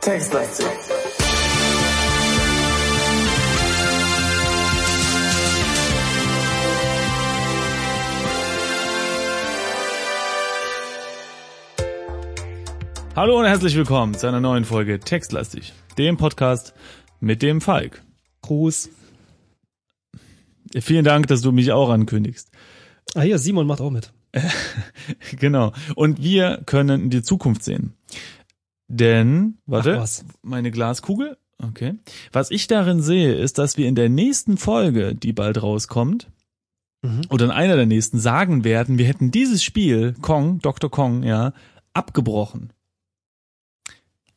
Textlastig. Hallo und herzlich willkommen zu einer neuen Folge Textlastig, dem Podcast mit dem Falk. Gruß. Vielen Dank, dass du mich auch ankündigst. Ah hier, Simon macht auch mit. Genau. Und wir können die Zukunft sehen. Denn, warte, meine Glaskugel. Okay. Was ich darin sehe, ist, dass wir in der nächsten Folge, die bald rauskommt, Mhm. oder in einer der nächsten sagen werden, wir hätten dieses Spiel, Kong, Dr. Kong, ja, abgebrochen.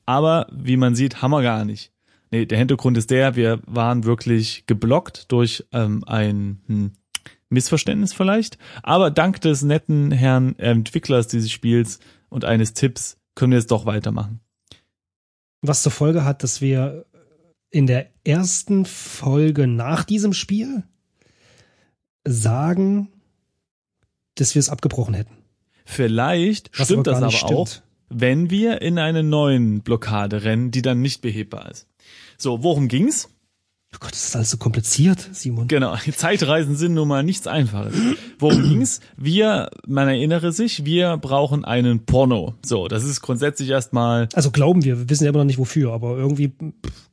Aber, wie man sieht, haben wir gar nicht. Nee, der Hintergrund ist der, wir waren wirklich geblockt durch ähm, ein hm, Missverständnis vielleicht. Aber dank des netten Herrn Entwicklers dieses Spiels und eines Tipps können wir jetzt doch weitermachen. Was zur Folge hat, dass wir in der ersten Folge nach diesem Spiel sagen, dass wir es abgebrochen hätten. Vielleicht Was stimmt das gar aber nicht auch, stimmt. wenn wir in eine neuen Blockade rennen, die dann nicht behebbar ist. So, worum ging's? Oh Gott, das ist alles so kompliziert, Simon. Genau, Zeitreisen sind nun mal nichts Einfaches. Worum ging's? Wir, man erinnere sich, wir brauchen einen Porno. So, das ist grundsätzlich erstmal, Also glauben wir, wir wissen ja immer noch nicht wofür, aber irgendwie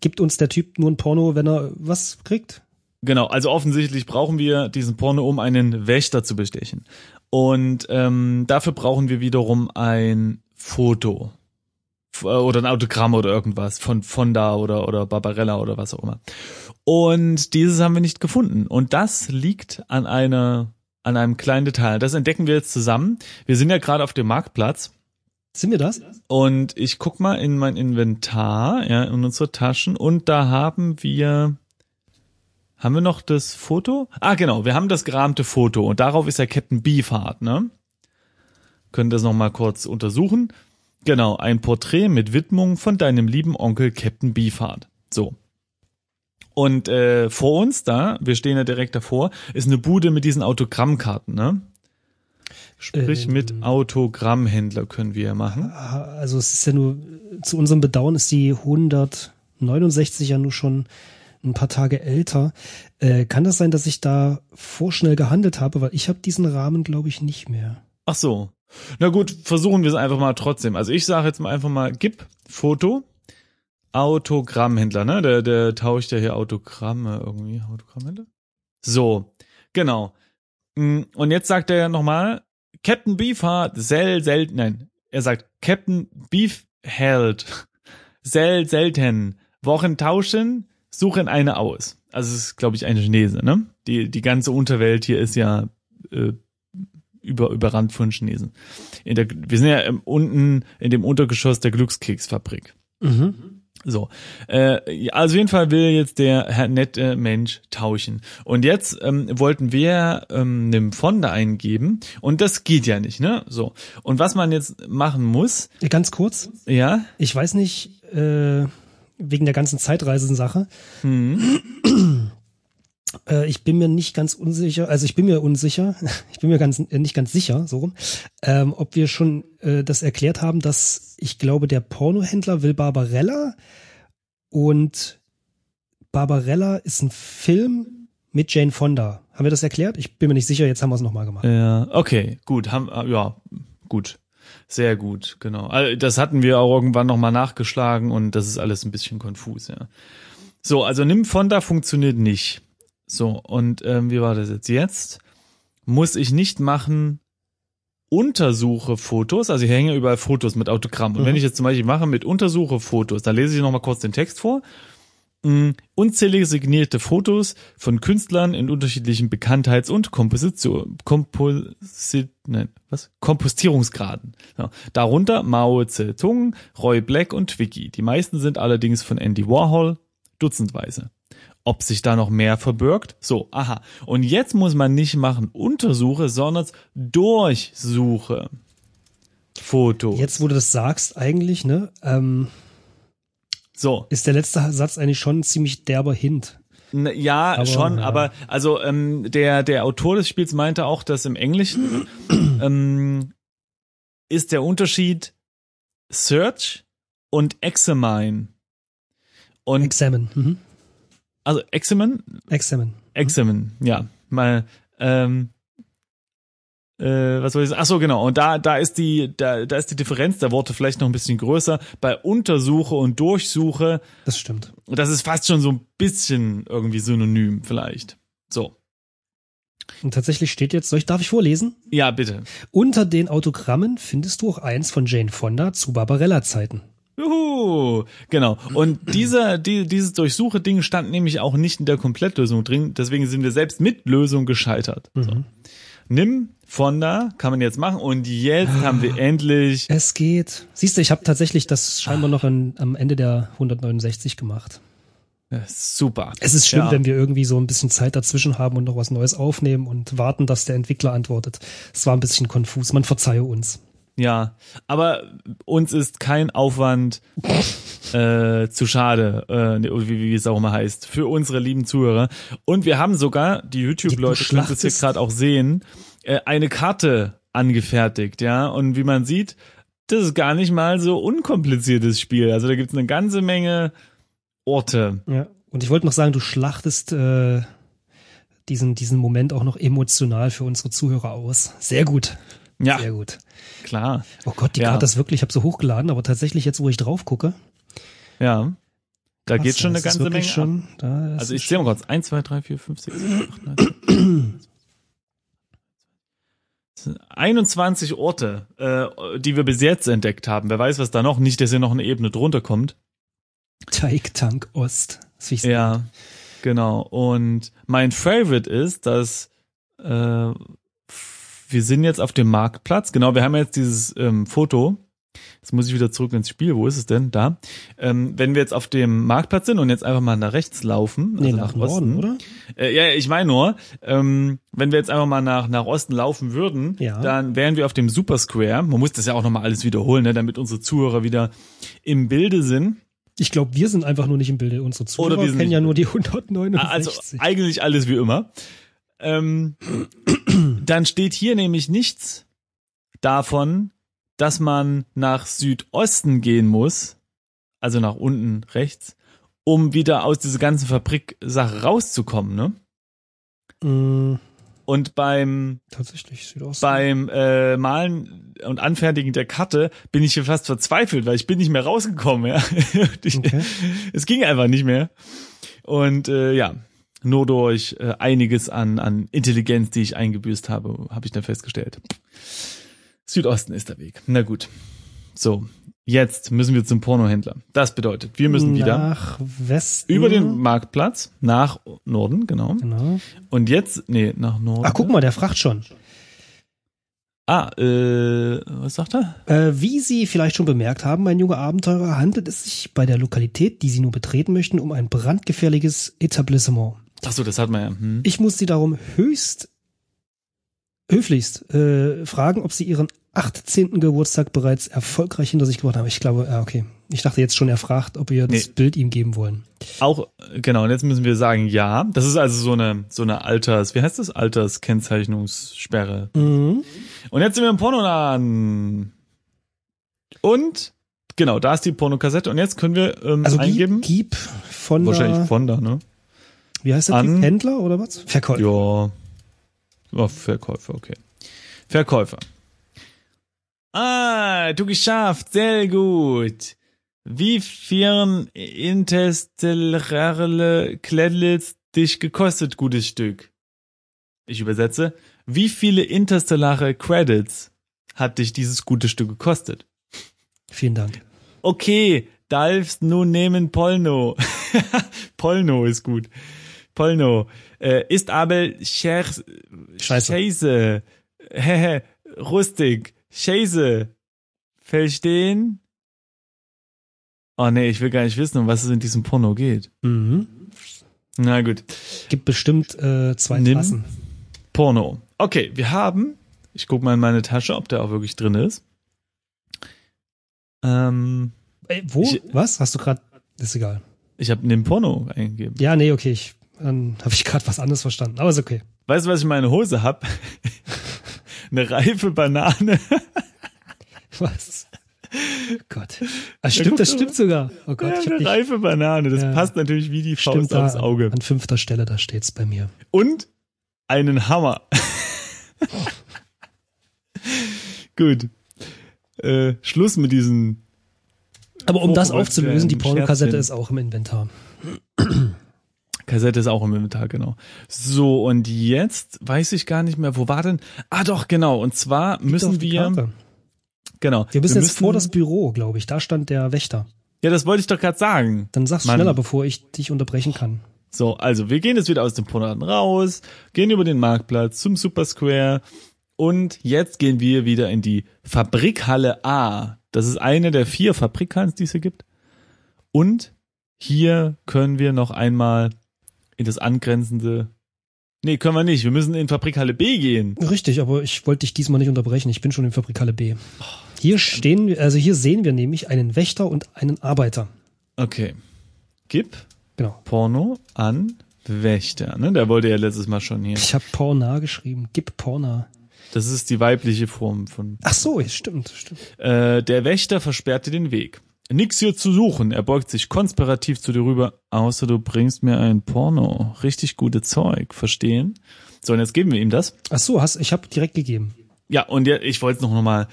gibt uns der Typ nur ein Porno, wenn er was kriegt. genau, also offensichtlich brauchen wir diesen Porno, um einen Wächter zu bestechen. Und ähm, dafür brauchen wir wiederum ein Foto. Äh, Oder ein Autogramm oder irgendwas von Fonda oder, oder Barbarella oder was auch immer. Und dieses haben wir nicht gefunden. Und das liegt an einer, an einem kleinen Detail. Das entdecken wir jetzt zusammen. Wir sind ja gerade auf dem Marktplatz. Sind wir das? Und ich guck mal in mein Inventar, ja, in unsere Taschen und da haben wir haben wir noch das Foto? Ah, genau, wir haben das gerahmte Foto und darauf ist ja Captain Beefheart, ne? Können das noch mal kurz untersuchen. Genau, ein Porträt mit Widmung von deinem lieben Onkel Captain Beefheart. So. Und äh, vor uns da, wir stehen ja direkt davor, ist eine Bude mit diesen Autogrammkarten, ne? Sprich, Ähm. mit Autogrammhändler können wir ja machen. Ah, Also es ist ja nur, zu unserem Bedauern ist die 169 ja nur schon ein paar Tage älter. Äh, kann das sein, dass ich da vorschnell gehandelt habe? Weil ich habe diesen Rahmen, glaube ich, nicht mehr. Ach so. Na gut, versuchen wir es einfach mal trotzdem. Also ich sage jetzt mal einfach mal, gib Foto, Autogrammhändler, ne? Der, der tauscht ja hier Autogramme irgendwie. Autogrammhändler? So, genau. Mm, Und jetzt sagt er nochmal, Captain Beefheart, sel, selten, nein, er sagt, Captain Beefheld, sel, selten, Wochen tauschen, suchen eine aus. Also es ist, glaube ich, eine Chinese, ne? Die, die ganze Unterwelt hier ist ja äh, über, überrannt von Chinesen. In der, wir sind ja im, unten in dem Untergeschoss der Glückskeksfabrik. Mhm. So, äh, also auf jeden Fall will jetzt der Herr nette Mensch tauschen. Und jetzt ähm, wollten wir ähm, einem Fonda eingeben und das geht ja nicht, ne? So. Und was man jetzt machen muss, Ganz kurz, ja, ich weiß nicht, äh, wegen der ganzen Zeitreisensache, hm, äh, ich bin mir nicht ganz unsicher, also ich bin mir unsicher, ich bin mir ganz äh, nicht ganz sicher, so rum, ähm, ob wir schon äh, das erklärt haben, dass ich glaube, der Pornohändler will Barbarella und Barbarella ist ein Film mit Jane Fonda. Haben wir das erklärt? Ich bin mir nicht sicher, jetzt haben wir es nochmal gemacht. ja, okay, gut, haben, äh, ja, gut. Sehr gut, genau. Das hatten wir auch irgendwann nochmal nachgeschlagen und das ist alles ein bisschen konfus, ja. So, also nimm Fonda funktioniert nicht. So, und ähm, wie war das jetzt? Jetzt muss ich nicht machen, untersuche Fotos, also hier hängen überall Fotos mit Autogramm. Und Mhm. wenn ich jetzt zum Beispiel mache mit untersuche Fotos, dann lese ich nochmal kurz den Text vor. Mm, Unzählige signierte Fotos von Künstlern in unterschiedlichen Bekanntheits- und Komposition, Komposit, nein, was? Kompostierungsgraden. Ja. Darunter Mao Zedong, Roy Black und Twiggy. Die meisten sind allerdings von Andy Warhol, dutzendweise. Ob sich da noch mehr verbirgt? So, aha. Und jetzt muss man nicht machen Untersuche, sondern Durchsuche. Fotos. Jetzt, wo du das sagst, eigentlich, ne, ähm, So. ist der letzte Satz eigentlich schon ein ziemlich derber Hint. N- Ja, Aber, schon, ja. aber also ähm, der der Autor des Spiels meinte auch, dass im Englischen ähm, ist der Unterschied Search und Examine. Und Examine. Mhm. Also Examine, Examine. Examine, ja, mal ähm, äh, was soll ich sagen? Ach so, genau. Und da, da ist die, da, da ist die Differenz der Worte vielleicht noch ein bisschen größer. Bei Untersuche und Durchsuche, Das stimmt. das ist fast schon so ein bisschen irgendwie synonym vielleicht. So. Und tatsächlich steht jetzt, soll ich, darf ich vorlesen? Ja, bitte. Unter den Autogrammen findest du auch eins von Jane Fonda zu Barbarella-Zeiten. Juhu, genau. Und dieser, die, dieses Durchsuche-Ding stand nämlich auch nicht in der Komplettlösung drin. Deswegen sind wir selbst mit Lösung gescheitert. So. Nimm Fonda, kann man jetzt machen. Und jetzt haben wir endlich. Es geht. Siehst du, ich habe tatsächlich das scheinbar noch in, am Ende der 169 gemacht. Ja, super. Es ist schlimm, Ja. wenn wir irgendwie so ein bisschen Zeit dazwischen haben und noch was Neues aufnehmen und warten, dass der Entwickler antwortet. Es war ein bisschen konfus. Man verzeihe uns. Ja, aber uns ist kein Aufwand äh, zu schade, äh, ne, wie, wie es auch immer heißt, für unsere lieben Zuhörer. Und wir haben sogar, die YouTube-Leute können das hier gerade auch sehen, äh, eine Karte angefertigt, ja. Und wie man sieht, das ist gar nicht mal so unkompliziertes Spiel. Also da gibt's eine ganze Menge Orte. Ja. Und ich wollte noch sagen, du schlachtest äh, diesen, diesen Moment auch noch emotional für unsere Zuhörer aus. Sehr gut. Ja, Sehr gut. klar. Oh Gott, die Ja. Karte ist wirklich, ich habe sie hochgeladen, aber tatsächlich jetzt, wo ich drauf gucke, Ja. Da krass, geht schon eine ganze Menge. Schon, Also ich zähle mal kurz. 1, 2, 3, 4, 5, 6, 7, 8, 9, 10. 21 Orte, äh, die wir bis jetzt entdeckt haben. Wer weiß, was da noch. Nicht, dass hier noch eine Ebene drunter kommt. Teig Tank Ost. Ja, genau. Und mein Favorite ist, dass äh, wir sind jetzt auf dem Marktplatz. Genau, wir haben jetzt dieses ähm, Foto. Jetzt muss ich wieder zurück ins Spiel. Wo ist es denn? Da. Ähm, wenn wir jetzt auf dem Marktplatz sind und jetzt einfach mal nach rechts laufen, Nee, also nach, nach, Norden, Osten. oder? Äh, ja, ich meine nur, ähm, wenn wir jetzt einfach mal nach, nach Osten laufen würden, Ja. dann wären wir auf dem Super Square. Man muss das ja auch nochmal alles wiederholen, ne, damit unsere Zuhörer wieder im Bilde sind. Ich glaube, wir sind einfach nur nicht im Bilde. Unsere Zuhörer Oder wir sind kennen ja nur die 169. Also eigentlich alles wie immer. Ähm, dann steht hier nämlich nichts davon, dass man nach Südosten gehen muss, also nach unten rechts, um wieder aus dieser ganzen Fabriksache rauszukommen, ne? Mm, Und beim tatsächlich Südosten. beim äh, Malen und Anfertigen der Karte bin ich hier fast verzweifelt, weil ich bin nicht mehr rausgekommen. Ja. ich, Okay. Es ging einfach nicht mehr. Und äh, ja, nur durch äh, einiges an, an Intelligenz, die ich eingebüßt habe, habe ich dann festgestellt. Südosten ist der Weg. Na gut. So, jetzt müssen wir zum Pornohändler. Das bedeutet, wir müssen wieder Nach Westen. über den Marktplatz nach Norden, genau. Genau. Und jetzt, nee, nach Norden. Ach, guck mal, der fragt schon. Ah, äh, was sagt er? Äh, wie Sie vielleicht schon bemerkt haben, mein junger Abenteurer, handelt es sich bei der Lokalität, die Sie nur betreten möchten, um ein brandgefährliches Etablissement. Ach so, das hat man ja. Hm. Ich muss Sie darum höchst, höflichst äh, fragen, ob Sie Ihren 18. Geburtstag bereits erfolgreich hinter sich gebracht haben. Ich glaube, ja, okay. Ich dachte jetzt schon, er fragt, ob wir das Nee. Bild ihm geben wollen. Auch, äh, genau, und jetzt müssen wir sagen, ja. Das ist also so eine, so eine Alters, wie heißt das? Alterskennzeichnungssperre. Mhm. Und jetzt sind wir im Pornoladen. Und, genau, da ist die Pornokassette. Und jetzt können wir ähm, Also eingeben. gib, gib von Wahrscheinlich von da, ne? Wie heißt der an-? Händler oder was? Verkäufer. Ja. Oh, Verkäufer, okay. Verkäufer. Ah, du geschafft, sehr gut. Wie vielen interstellare Kledlitz dich gekostet, gutes Stück? Ich übersetze. Wie viele interstellare Credits hat dich dieses gute Stück gekostet? Vielen Dank. Okay, darfst nun nehmen Polno. Polno ist gut. Polno. Äh, ist aber Scher Scheiße. Scheiße. Hehe, rustig. Scheiße. Verstehen? Oh nee, ich will gar nicht wissen, um was es in diesem Porno geht. Mhm. Na gut. Gibt bestimmt äh, zwei Nimm. Tassen. Porno. Okay, wir haben, ich guck mal in meine Tasche, ob der auch wirklich drin ist. Ähm, Ey, wo? Ich- Was? Hast du gerade? Ist egal. ich habe den Porno eingegeben. Ja, nee, okay. Ich, dann habe ich gerade was anderes verstanden. Aber ist okay. Weißt du, was ich in meiner Hose hab? Eine reife Banane. Was? Gott. Ah, stimmt, das stimmt sogar. Oh Gott, Ja, ich eine nicht, reife Banane. Das Ja. passt natürlich wie die stimmt Faust da aufs Auge. an fünfter Stelle, da steht's bei mir. Und einen Hammer. Gut. Äh, Schluss mit diesen. Aber um das aufzulösen, die Pornokassette ist auch im Inventar. Kassette ist auch im Inventar, genau. So, und jetzt weiß ich gar nicht mehr, wo war denn? Ah, doch, genau. Und zwar auf müssen wir. Karte. Genau. Wir müssen jetzt müssen- vor das Büro, glaube ich. Da stand der Wächter. Ja, das wollte ich doch gerade sagen. Dann sag's Mann. schneller, bevor ich dich unterbrechen kann. So, also wir gehen jetzt wieder aus dem Pornoladen raus, gehen über den Marktplatz zum Super Square und jetzt gehen wir wieder in die Fabrikhalle A. Das ist eine der vier Fabrikhallen, die es hier gibt. Und hier können wir noch einmal in das angrenzende. Nee, können wir nicht. Wir müssen in Fabrikhalle B gehen. Richtig, aber ich wollte dich diesmal nicht unterbrechen. Ich bin schon in Fabrikhalle B. Hier stehen wir, also hier sehen wir nämlich einen Wächter und einen Arbeiter. Okay. Gib Genau. Porno an Wächter. Ne? Der wollte ja letztes Mal schon hier. Ich habe Porna geschrieben. Gib Porna. Das ist die weibliche Form von Ach so, stimmt, stimmt. Äh, der Wächter versperrte den Weg. Nix hier zu suchen. Er beugt sich konspirativ zu dir rüber, außer du bringst mir ein Porno. Richtig gute Zeug. Verstehen? So, und jetzt geben wir ihm das. Ach so, hast, ich habe direkt gegeben. Ja, und ja, ich wollte es noch mal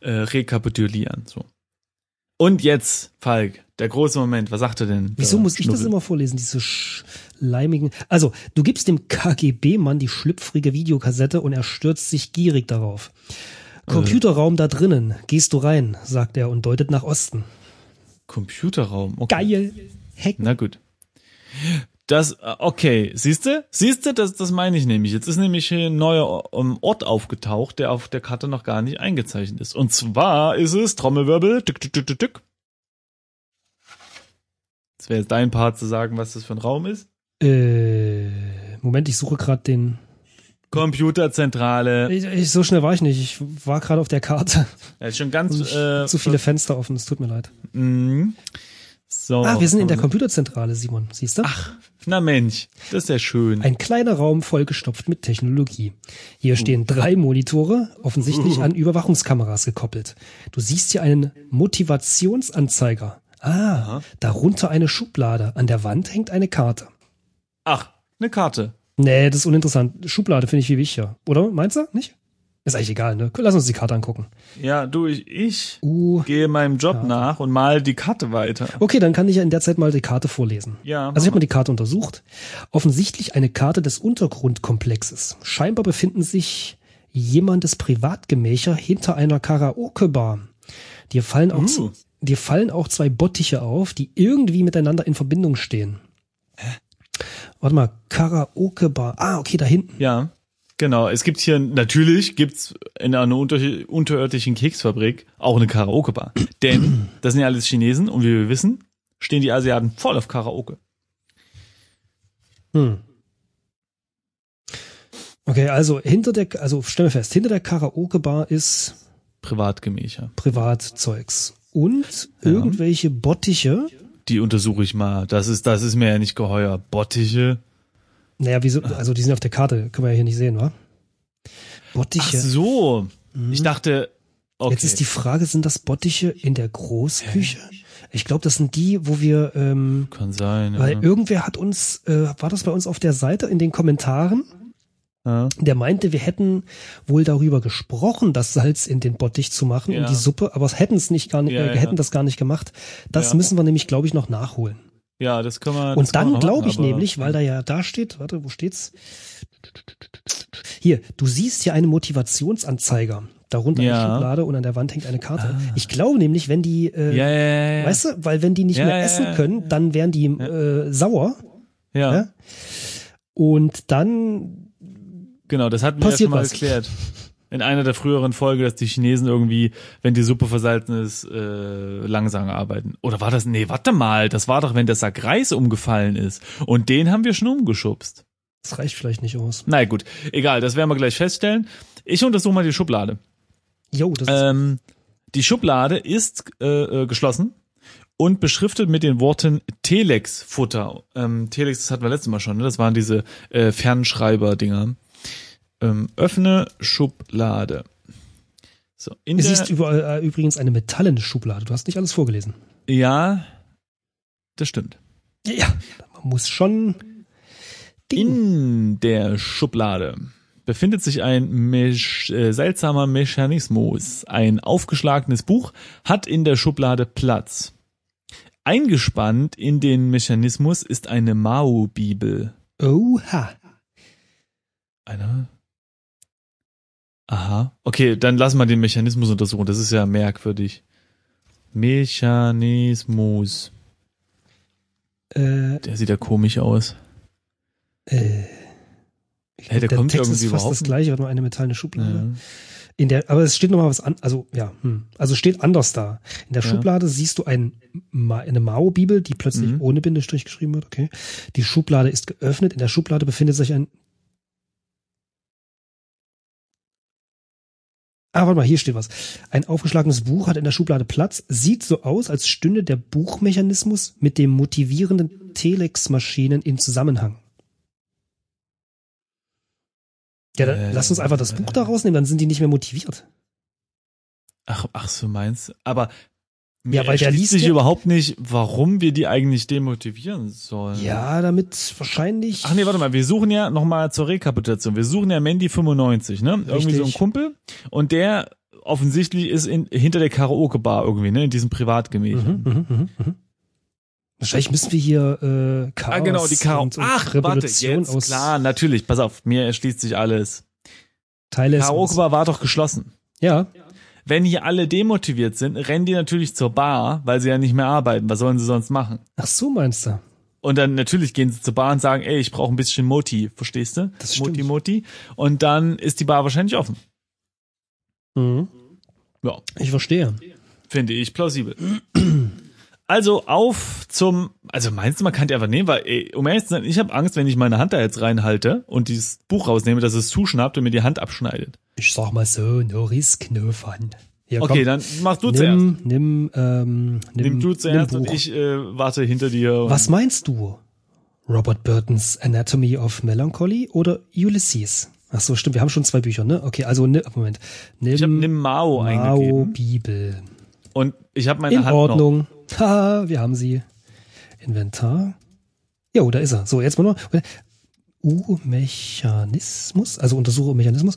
äh, rekapitulieren. So. Und jetzt, Falk, der große Moment. Was sagt er denn? Wieso muss ich das immer vorlesen, diese schleimigen? Also, du gibst dem KGB-Mann die schlüpfrige Videokassette und er stürzt sich gierig darauf. Computerraum da drinnen. Gehst du rein, sagt er und deutet nach Osten. Computerraum. Okay. Geil. Hack. Na gut. Das, äh, okay, siehste, siehste, das, das meine ich nämlich. Jetzt ist nämlich hier ein neuer ähm, Ort aufgetaucht, der auf der Karte noch gar nicht eingezeichnet ist. Und zwar ist es Trommelwirbel, tück, tück, tück, tück, tück. Das wäre jetzt dein Part zu sagen, was das für ein Raum ist. Äh, Moment, ich suche gerade den. Computerzentrale. Ich, ich, so schnell war ich nicht. Ich war gerade auf der Karte. Ja, ist schon ganz ich, äh, zu viele Fenster offen. Es tut mir leid. Mhm. So. Ah, wir sind in der Computerzentrale, Simon. Siehst du? Ach, na Mensch, das ist ja schön. Ein kleiner Raum vollgestopft mit Technologie. Hier stehen drei Monitore, offensichtlich an Überwachungskameras gekoppelt. Du siehst hier einen Motivationsanzeiger. Ah, darunter eine Schublade. An der Wand hängt eine Karte. Ach, eine Karte. Nee, das ist uninteressant. Schublade finde ich viel wichtiger. Oder? Meinst du? Nicht? Ist eigentlich egal, ne? Lass uns die Karte angucken. Ja, du, ich, ich Uh. gehe meinem Job nach und mal die Karte weiter. Okay, dann kann ich ja in der Zeit mal die Karte vorlesen. Ja, Also ich habe mir die Karte untersucht. Offensichtlich eine Karte des Untergrundkomplexes. Scheinbar befinden sich jemandes Privatgemächer hinter einer Karaoke-Bar. Dir fallen auch, Uh. dir fallen auch zwei Bottiche auf, die irgendwie miteinander in Verbindung stehen. Warte mal, Karaoke-Bar. Ah, okay, da hinten. Ja, genau. Es gibt hier, natürlich gibt's in einer unter, unterirdischen Keksfabrik auch eine Karaoke-Bar. Denn das sind ja alles Chinesen und wie wir wissen, stehen die Asiaten voll auf Karaoke. Hm. Okay, also hinter der, also stell mir fest, hinter der Karaoke-Bar ist Privatgemächer. Privatzeugs. Und irgendwelche Bottiche. Die untersuche ich mal. Das ist, das ist mir ja nicht geheuer. Bottiche. Naja, wieso, also die sind auf der Karte, können wir ja hier nicht sehen, wa? Ach Bottiche. so. Ich dachte, okay. Jetzt ist die Frage, sind das Bottiche in der Großküche? Ich glaube, das sind die, wo wir, ähm, Kann sein, ja. weil irgendwer hat uns, äh, war das bei uns auf der Seite in den Kommentaren? Ja. Der meinte, wir hätten wohl darüber gesprochen, das Salz in den Bottich zu machen Ja. und die Suppe, aber hätten es nicht gar nicht, Ja, äh, hätten das gar nicht gemacht. Das müssen wir nämlich, glaube ich, noch nachholen. ja, das können wir. Und dann glaube ich nämlich, weil da ja da steht, warte, wo steht's? Hier, du siehst hier einen Motivationsanzeiger. Darunter Ja. eine Schublade und an der Wand hängt eine Karte. Ich glaube nämlich, wenn die, äh, Ja, ja, weißt du, weil wenn die nicht mehr essen können, dann wären die äh, sauer. ja. Ja? Und dann, Genau, das hatten wir ja Passiert schon mal was. erklärt. In einer der früheren Folgen, dass die Chinesen irgendwie, wenn die Suppe versalzen ist, äh, langsam arbeiten. Oder war das, nee, warte mal, das war doch, wenn der Sack Reis umgefallen ist. Und den haben wir schon umgeschubst. das reicht vielleicht nicht aus. Na gut, egal, das werden wir gleich feststellen. Ich untersuche mal die Schublade. Jo, das ist, Ähm, die Schublade ist äh, äh, geschlossen und beschriftet mit den Worten Telex-Futter. Ähm, Telex, das hatten wir letztes Mal schon, ne? das waren diese äh, Fernschreiber-Dinger. Ähm, öffne Schublade. So, in Es der, ist überall äh, übrigens eine metallene Schublade. Du hast nicht alles vorgelesen. ja, das stimmt. Ja, man muss schon. In der Schublade befindet sich ein Mech äh, seltsamer Mechanismus. Ein aufgeschlagenes Buch hat in der Schublade Platz. Eingespannt in den Mechanismus ist eine Mao-Bibel. Oha. Eine? Aha. Okay, dann lassen wir den Mechanismus untersuchen. Das ist ja merkwürdig. Mechanismus. Äh, Der sieht ja komisch aus. äh. Ich Hey, glaub, der kommt Text irgendwie ist fast das gleiche, hat nur eine metallene Schublade. Ja. In der, aber es steht nochmal was an, also ja, hm. also steht anders da. In der Ja. Schublade siehst du ein, eine Mao-Bibel, die plötzlich Mhm. ohne Bindestrich geschrieben wird. Okay, die Schublade ist geöffnet. In der Schublade befindet sich ein. Ah, warte mal, hier steht was. Ein aufgeschlagenes Buch hat in der Schublade Platz, sieht so aus, als stünde der Buchmechanismus mit dem motivierenden Telex-Maschinen in Zusammenhang. Ja, dann Äh, lass uns einfach das Buch da rausnehmen, dann sind die nicht mehr motiviert. Ach, ach so meinst du? Aber mir Ja, weil der liest sich ja- überhaupt nicht, warum wir die eigentlich demotivieren sollen. Ja, damit wahrscheinlich. Ach nee, warte mal, wir suchen ja nochmal zur Rekapitulation. Wir suchen ja Mandy 95, ne? Irgendwie so ein Richtig. Kumpel. Und der offensichtlich ist in, hinter der Karaoke-Bar irgendwie, ne? In diesem Privatgemächern. Mhm, mhm, mhm, mhm. Wahrscheinlich müssen wir hier äh, Chaos Ah, genau, die Karaoke. und, und Ach, warte, Revolution jetzt, aus klar, natürlich. Pass auf, mir erschließt sich alles. Teile Karaoke-Bar war doch geschlossen. Ja, Wenn hier alle demotiviert sind, rennen die natürlich zur Bar, weil sie ja nicht mehr arbeiten. Was sollen sie sonst machen? ach so meinst du. Und dann natürlich gehen sie zur Bar und sagen, ey, ich brauche ein bisschen Moti, verstehst du? Das stimmt. Moti, Moti. Und dann ist die Bar wahrscheinlich offen. Mhm. Ja, Ich verstehe. finde ich plausibel. Also auf zum, also meinst du, man kann die einfach nehmen, weil, ey, um ehrlich zu sein, ich habe Angst, wenn ich meine Hand da jetzt reinhalte und dieses Buch rausnehme, dass es zuschnappt und mir die Hand abschneidet. Ich sag mal so, no risk, no fun. Hier, Okay, komm, dann machst du zuerst. nimm, nimm, ähm, nimm, Nimm du zuerst nimm und ich äh, warte hinter dir. Was meinst du? Robert Burtons Anatomy of Melancholy oder Ulysses? Ach so, stimmt, wir haben schon zwei Bücher, ne? Okay, also ne, Moment. Nimm Ich habe nimm Mao, eingegeben Mao Bibel. und ich habe meine In Hand noch. Haha, wir haben sie. Inventar. Jo, da ist er. So, jetzt mal noch. U-Mechanismus, also untersuche Mechanismus.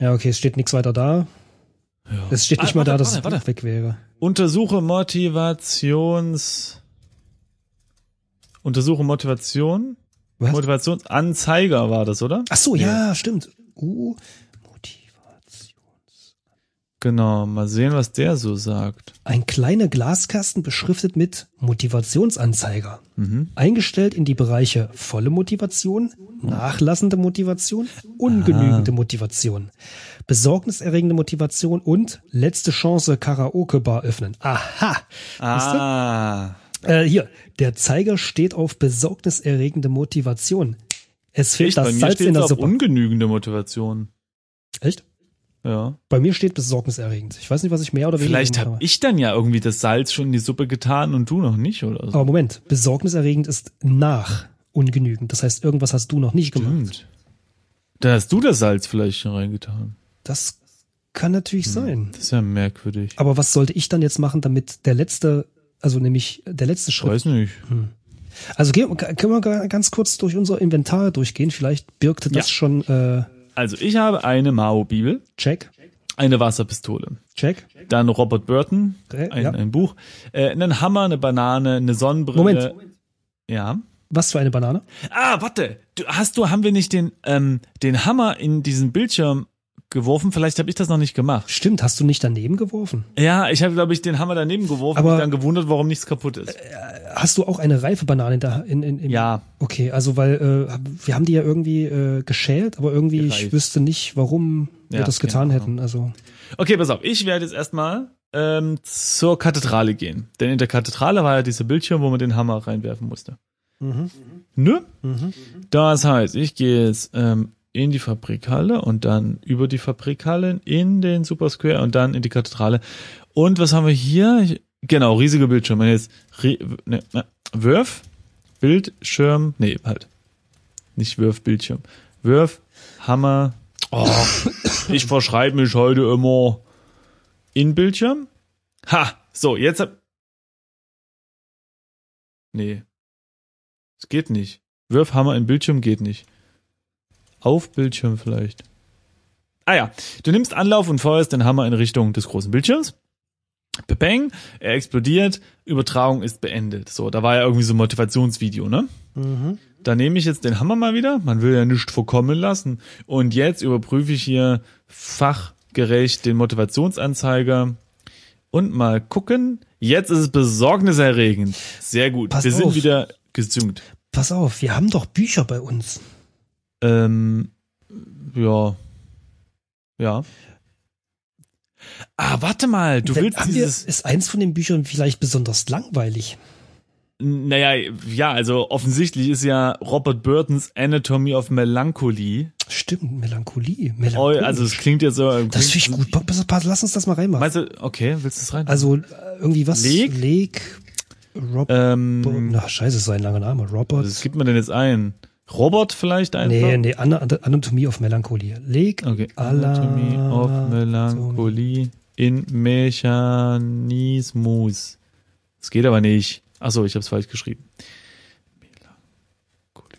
Ja, okay, es steht nichts weiter da. Ja. Es steht nicht Ah, mal da, warte, dass warte, es warte. weg wäre. Untersuche Motivations. Untersuche Motivation. Was? Motivationsanzeiger war das, oder? Ach so, ja, stimmt. U Motivation. Genau, mal sehen, was der so sagt. Ein kleiner Glaskasten beschriftet mit Motivationsanzeiger. Mhm. Eingestellt in die Bereiche volle Motivation, nachlassende Motivation, ungenügende Motivation, besorgniserregende Motivation und letzte Chance Karaoke-Bar öffnen. Aha. Ah. Äh, hier, der Zeiger steht auf besorgniserregende Motivation. Es fehlt Echt, bei das mir Salz in es der auf Suppe. ungenügende Motivation. Echt? Ja. Bei mir steht besorgniserregend. Ich weiß nicht, was ich mehr oder weniger Vielleicht gemacht habe ich dann ja irgendwie das Salz schon in die Suppe getan und du noch nicht oder so. Aber Moment, besorgniserregend ist nach ungenügend. Das heißt, irgendwas hast du noch nicht gemacht. Stimmt. Dann hast du das Salz vielleicht schon reingetan. Das kann natürlich Hm. sein. Das ist ja merkwürdig. Aber was sollte ich dann jetzt machen, damit der letzte, also nämlich der letzte Ich Schritt. weiß nicht. Also gehen, können wir ga- ganz kurz durch unser Inventar durchgehen. Vielleicht birgte das Ja. schon äh, Also ich habe eine Mao-Bibel, Check, eine Wasserpistole, Check. dann Robert Burton, ein, ja. ein Buch, äh, einen Hammer, eine Banane, eine Sonnenbrille. Moment. Ja. Was für eine Banane? Ah, warte. Du, hast du, haben wir nicht den, ähm, den Hammer in diesen Bildschirm geworfen? Vielleicht habe ich das noch nicht gemacht. Stimmt, hast du nicht daneben geworfen? Ja, ich habe, glaube ich, den Hammer daneben geworfen und Aber- mich dann gewundert, warum nichts kaputt ist. Hast du auch eine reife Banane in der in, in, im, Ja. Okay, also weil äh, wir haben die ja irgendwie äh, geschält, aber irgendwie ich Gereift. wüsste nicht, warum wir Ja, das getan keine hätten. Also Okay, pass auf. Ich werde jetzt erstmal ähm, zur Kathedrale gehen. Denn in der Kathedrale war ja dieser Bildschirm, wo man den Hammer reinwerfen musste. mhm. Ne? Mhm. Das heißt, ich gehe jetzt ähm, in die Fabrikhalle und dann über die Fabrikhalle in den Super Square und dann in die Kathedrale. Und was haben wir hier? Genau, riesiger Bildschirm. Und jetzt ne, Wurf, Bildschirm, nee, halt. Nicht Wurf, Bildschirm. Wurf, Hammer. Oh, ich verschreibe mich heute immer in Bildschirm. Ha, so, jetzt hab. Nee. Es geht nicht. Wirf Hammer in Bildschirm geht nicht. Auf Bildschirm vielleicht. Ah ja, du nimmst Anlauf und feuerst den Hammer in Richtung des großen Bildschirms. Bang, er explodiert, Übertragung ist beendet. So, da war ja irgendwie so ein Motivationsvideo, ne? Mhm. Da nehme ich jetzt den Hammer mal wieder. Man will ja nichts vorkommen lassen. Und jetzt überprüfe ich hier fachgerecht den Motivationsanzeiger und mal gucken. Jetzt ist es besorgniserregend. Sehr gut. Pass wir sind auf. wieder gesüngt. Pass auf, wir haben doch Bücher bei uns. Ähm, ja. Ja. Ah, warte mal, du Wenn- willst dieses. wir, ist eins von den Büchern vielleicht besonders langweilig? Naja, ja, also offensichtlich ist ja Robert Burtons Anatomy of Melancholy. Stimmt, Melancholie. Oh, Melancholie. also es klingt jetzt so. das finde ich gut. Pa- pass, pass, lass uns das mal reinmachen. Meinst du, okay, willst du es rein? Also äh, irgendwie was? Leg? Leg. Rob. ähm, Na, scheiße, ist ein langer Name. Robert. was gibt man denn jetzt ein? Robert vielleicht einfach? Nee, nee, Ana- Anatomie of Melancholie. Leg. Okay. Anatomie of Melancholy in Mechanismus. Es geht aber nicht. Achso, ich habe es falsch geschrieben. Melancholie.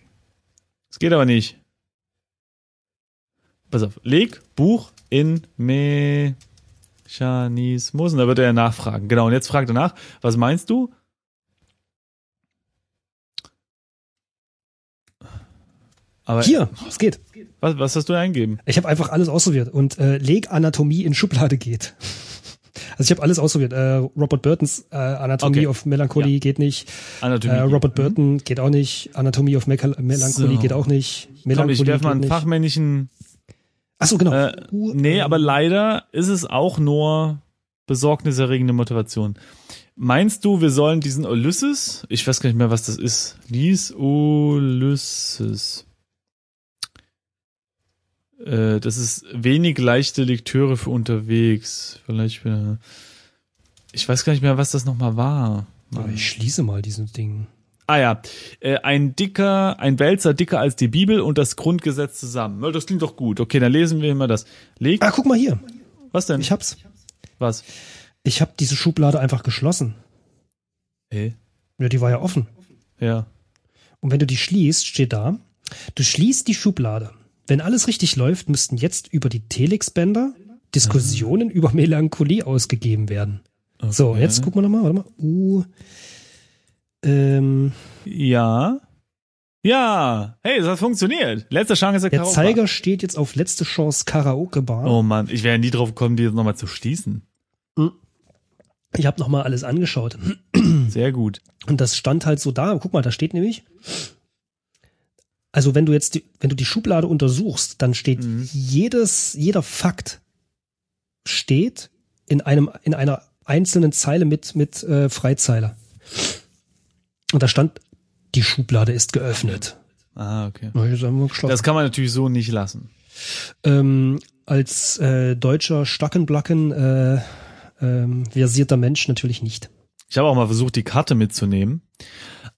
Es geht aber nicht. Pass auf. Leg Buch in Mechanismus. Und da wird er nachfragen. Genau, und jetzt fragt er nach. Was meinst du? Aber Hier, es geht. Was, was hast du eingegeben? Ich habe einfach alles ausprobiert und äh, Leg Anatomie in Schublade geht. Also ich habe alles ausprobiert. Äh, Robert Burtons äh, Anatomie Okay. of Melancholie geht nicht. Anatomie. Äh, Robert Burton geht auch nicht. Anatomie of Mecha Melancholie So. geht auch nicht. Komm, Melancholie ich werfe mal geht einen nicht. fachmännischen. Ach so, genau. Äh, nee, aber leider ist es auch nur besorgniserregende Motivation. Meinst du, wir sollen diesen Ulysses? Ich weiß gar nicht mehr, was das ist. Lies Ulysses. Äh, das ist wenig leichte Lektüre für unterwegs. Vielleicht. äh, Ich weiß gar nicht mehr, was das nochmal war. aber ich schließe mal diesen Ding. Ah ja, äh, ein dicker, ein Wälzer dicker als die Bibel und das Grundgesetz zusammen. Das klingt doch gut. Okay, dann lesen wir immer das. Leg, Ah, guck mal hier. was denn? Ich hab's. was? Ich habe diese Schublade einfach geschlossen. Hey. Ja, die war ja offen. Ja. Und wenn du die schließt, steht da, du schließt die Schublade. Wenn alles richtig läuft, müssten jetzt über die Telexbänder Diskussionen über Melancholie ausgegeben werden. So, Okay. jetzt gucken wir nochmal, warte mal. Uh, ähm, Ja. Ja. Hey, das hat funktioniert. Letzte Chance der Karaoke. Zeiger steht jetzt auf letzte Chance Karaoke Bar. Oh Mann, ich wäre nie drauf gekommen, die jetzt nochmal zu schließen. Ich habe nochmal alles angeschaut. Sehr gut. Und das stand halt so da. Guck mal, da steht nämlich. Also wenn du jetzt die, wenn du die Schublade untersuchst, dann steht Mhm. jedes, jeder Fakt steht in einem, in einer einzelnen Zeile mit, mit äh, Freizeiler. Und da stand, die Schublade ist geöffnet. Ah, okay. Das kann man natürlich so nicht lassen. ähm, als äh, deutscher Stackenblacken äh, ähm, versierter Mensch natürlich nicht. Ich habe auch mal versucht, die Karte mitzunehmen.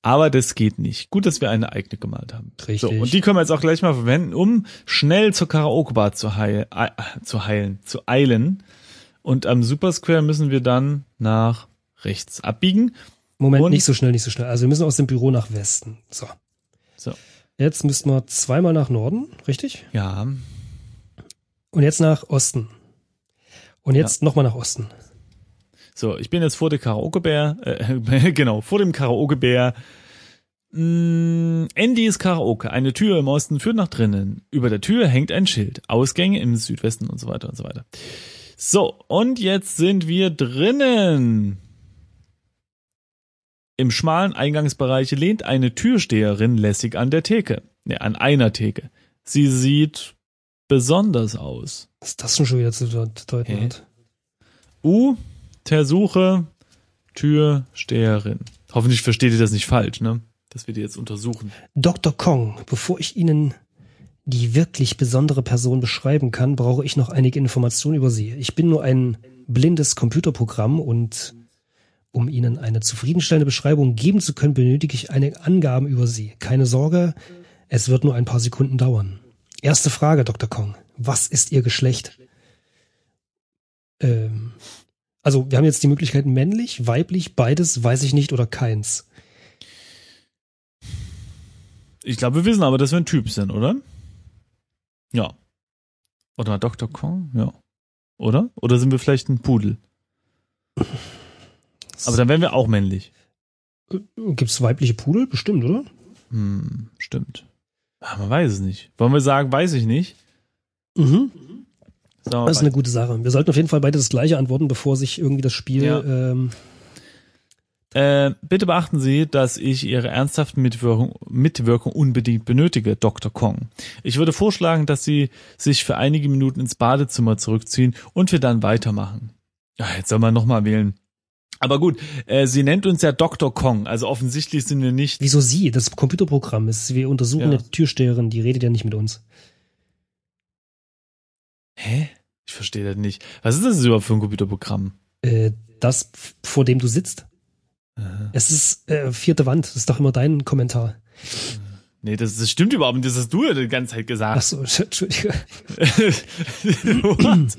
Aber das geht nicht. Gut, dass wir eine eigene gemalt haben. Richtig. So, und die können wir jetzt auch gleich mal verwenden, um schnell zur Karaoke-Bar zu, heil, äh, zu heilen, zu eilen. Und am Super Square müssen wir dann nach rechts abbiegen. Moment, Und- nicht so schnell, nicht so schnell. Also wir müssen aus dem Büro nach Westen. So. So. Jetzt müssten wir zweimal nach Norden, richtig? Ja, Und jetzt nach Osten. Und jetzt nochmal nach Osten. So, ich bin jetzt vor der Karaoke-Bär, äh, genau, vor dem Karaoke-Bär. Mm, Andy's Karaoke. Eine Tür im Osten führt nach drinnen. Über der Tür hängt ein Schild. Ausgänge im Südwesten und so weiter und so weiter. So, und jetzt sind wir drinnen. Im schmalen Eingangsbereich lehnt eine Türsteherin lässig an der Theke. Ne, an einer Theke. Sie sieht besonders aus. Was ist das denn schon wieder zu deuten hat? U, Tersuche, Türsteherin. Hoffentlich versteht ihr das nicht falsch, ne? Dass wir die jetzt untersuchen. Dr. Kong, bevor ich Ihnen die wirklich besondere Person beschreiben kann, brauche ich noch einige Informationen über Sie. Ich bin nur ein blindes Computerprogramm und Um Ihnen eine zufriedenstellende Beschreibung geben zu können, benötige ich einige Angaben über Sie. Keine Sorge, es wird nur ein paar Sekunden dauern. Erste Frage, Dr. Kong. Was ist Ihr Geschlecht? Ähm, also wir haben jetzt die Möglichkeit männlich, weiblich, beides, weiß ich nicht oder keins. Ich glaube, wir wissen aber, dass wir ein Typ sind, oder? Ja. Oder Dr. Kong? Ja. Oder? Oder sind wir vielleicht ein Pudel? Aber dann wären wir auch männlich. Gibt es weibliche Pudel? Bestimmt, oder? Hm, stimmt. Ah, man weiß es nicht. Wollen wir sagen, weiß ich nicht? Mhm. Das ist eine gute Sache. Wir sollten auf jeden Fall beide das gleiche antworten, bevor sich irgendwie das Spiel. Ja. Ähm äh, bitte beachten Sie, dass ich Ihre ernsthafte Mitwirkung, Mitwirkung unbedingt benötige, Dr. Kong. Ich würde vorschlagen, dass Sie sich für einige Minuten ins Badezimmer zurückziehen und wir dann weitermachen. Ja, jetzt soll man nochmal wählen. Aber gut, äh, sie nennt uns ja Dr. Kong, also offensichtlich sind wir nicht. Wieso sie? Das Computerprogramm ist, wir untersuchen ja. eine Türsteherin, die redet ja nicht mit uns. Hä? Ich verstehe das nicht. Was ist das überhaupt für ein Computerprogramm? Äh, das, vor dem du sitzt. Aha. Es ist äh, vierte Wand, das ist doch immer dein Kommentar. Nee, das, das stimmt überhaupt nicht, das hast du ja die ganze Zeit gesagt. Ach so, Entschuldige. Was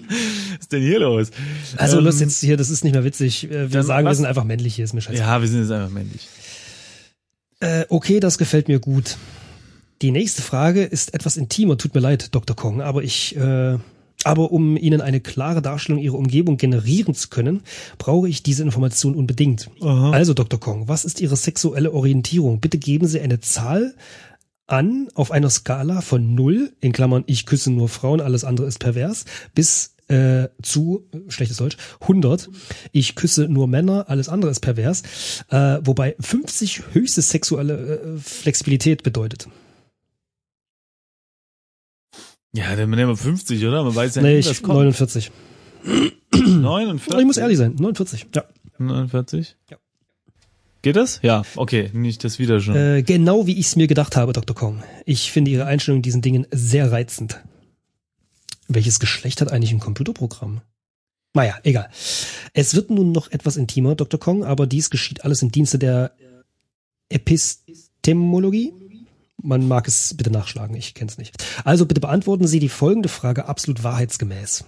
ist denn hier los? Also ähm, los jetzt hier, das ist nicht mehr witzig. Äh, wir sagen, was? wir sind einfach männlich hier, ist mir scheiße. Ja, wir sind jetzt einfach männlich. Äh, okay, das gefällt mir gut. Die nächste Frage ist etwas intimer, tut mir leid, Dr. Kong, aber ich äh, aber um Ihnen eine klare Darstellung Ihrer Umgebung generieren zu können, brauche ich diese Information unbedingt. Aha. Also, Dr. Kong, was ist Ihre sexuelle Orientierung? Bitte geben Sie eine Zahl an auf einer Skala von 0, in Klammern, ich küsse nur Frauen, alles andere ist pervers, bis äh, zu, schlechtes Deutsch, 100, ich küsse nur Männer, alles andere ist pervers, äh, wobei 50 höchste sexuelle äh, Flexibilität bedeutet. Ja, dann nehmen wir 50, oder? Man weiß ja nee, nicht, was kommt. 49. 49? Ich muss ehrlich sein, 49, ja. 49? Ja. Geht das? Ja, okay, nicht das wieder schon. Äh, genau wie ich es mir gedacht habe, Dr. Kong. Ich finde Ihre Einstellung in diesen Dingen sehr reizend. Welches Geschlecht hat eigentlich ein Computerprogramm? Naja, egal. Es wird nun noch etwas intimer, Dr. Kong, aber dies geschieht alles im Dienste der Epistemologie. Man mag es bitte nachschlagen, ich kenne es nicht. Also bitte beantworten Sie die folgende Frage absolut wahrheitsgemäß.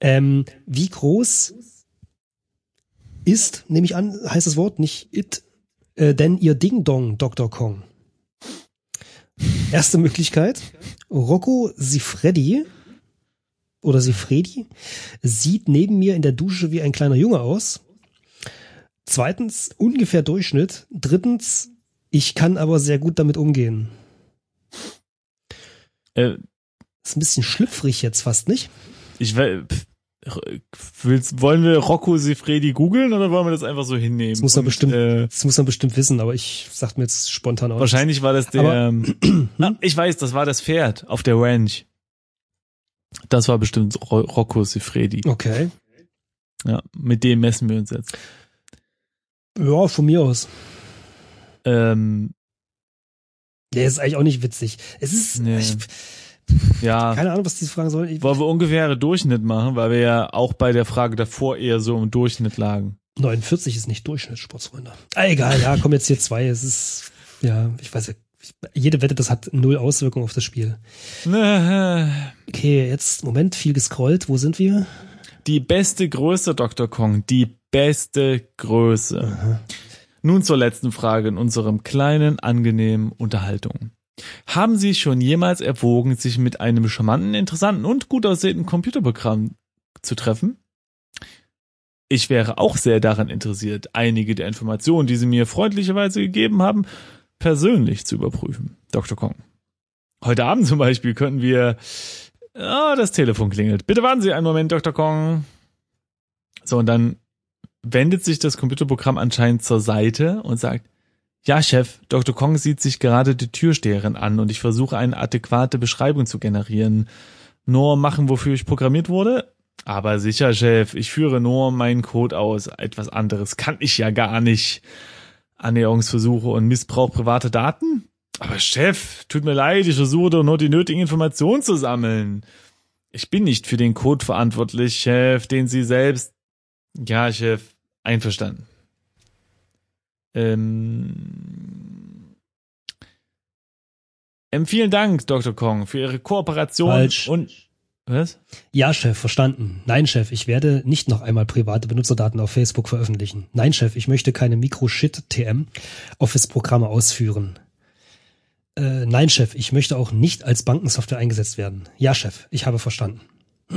Ähm, wie groß ist, nehme ich an, heißt das Wort, nicht it, äh, denn Ihr Ding-Dong, Dr. Kong? Erste Möglichkeit, Rocco Sifredi oder Sifredi sieht neben mir in der Dusche wie ein kleiner Junge aus. Zweitens, ungefähr Durchschnitt. Drittens, ich kann aber sehr gut damit umgehen. Äh, ist ein bisschen schlüpfrig jetzt fast, nicht? Ich will, willst, wollen wir Rocco Sifredi googeln oder wollen wir das einfach so hinnehmen? Das muss man bestimmt, äh, das muss man bestimmt wissen, aber ich sag mir jetzt spontan aus. Wahrscheinlich war das der, aber, ähm, na, ich weiß, das war das Pferd auf der Ranch. Das war bestimmt Rocco Sifredi. Okay. Ja, mit dem messen wir uns jetzt. Ja, von mir aus. Ähm, der ist eigentlich auch nicht witzig. Es ist. Nee. Ich, ja. Keine Ahnung, was diese Fragen sollen. Ich, Wollen wir ungefähre Durchschnitt machen, weil wir ja auch bei der Frage davor eher so im Durchschnitt lagen. 49 ist nicht Durchschnitt, Sportsfreunde. Ah, egal, ja, kommen jetzt hier zwei. Es ist, ja, ich weiß ja, jede Wette, das hat null Auswirkungen auf das Spiel. Okay, jetzt, Moment, viel gescrollt. Wo sind wir? Die beste Größe, Dr. Kong. Die beste Größe. Aha. Nun zur letzten Frage in unserem kleinen, angenehmen Unterhaltung. Haben Sie schon jemals erwogen, sich mit einem charmanten, interessanten und gut aussehenden Computerprogramm zu treffen? Ich wäre auch sehr daran interessiert, einige der Informationen, die Sie mir freundlicherweise gegeben haben, persönlich zu überprüfen. Dr. Kong. Heute Abend zum Beispiel könnten wir. Ah, oh, das Telefon klingelt. Bitte warten Sie einen Moment, Dr. Kong. So, und dann wendet sich das Computerprogramm anscheinend zur Seite und sagt, ja, Chef, Dr. Kong sieht sich gerade die Türsteherin an und ich versuche eine adäquate Beschreibung zu generieren. Nur machen, wofür ich programmiert wurde? Aber sicher, Chef, ich führe nur meinen Code aus. Etwas anderes kann ich ja gar nicht. Annäherungsversuche und Missbrauch privater Daten? Aber Chef, tut mir leid, ich versuche doch nur die nötigen Informationen zu sammeln. Ich bin nicht für den Code verantwortlich, Chef, den Sie selbst ja, Chef, einverstanden. Ähm, ähm, vielen Dank, Dr. Kong, für Ihre Kooperation Falsch. und was? Ja, Chef, verstanden. Nein, Chef, ich werde nicht noch einmal private Benutzerdaten auf Facebook veröffentlichen. Nein, Chef, ich möchte keine Mikro-Shit-TM Office-Programme ausführen. Äh, nein, Chef, ich möchte auch nicht als Bankensoftware eingesetzt werden. Ja, Chef, ich habe verstanden.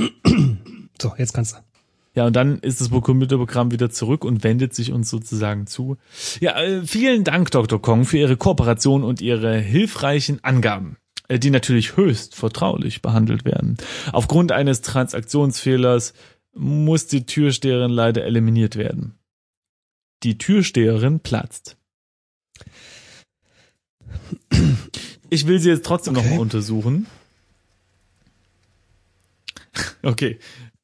so, jetzt kannst du. Ja, und dann ist das Computerprogramm wieder zurück und wendet sich uns sozusagen zu. Ja, äh, vielen Dank, Dr. Kong, für Ihre Kooperation und Ihre hilfreichen Angaben, äh, die natürlich höchst vertraulich behandelt werden. Aufgrund eines Transaktionsfehlers muss die Türsteherin leider eliminiert werden. Die Türsteherin platzt. Ich will sie jetzt trotzdem Okay. noch mal untersuchen. Okay,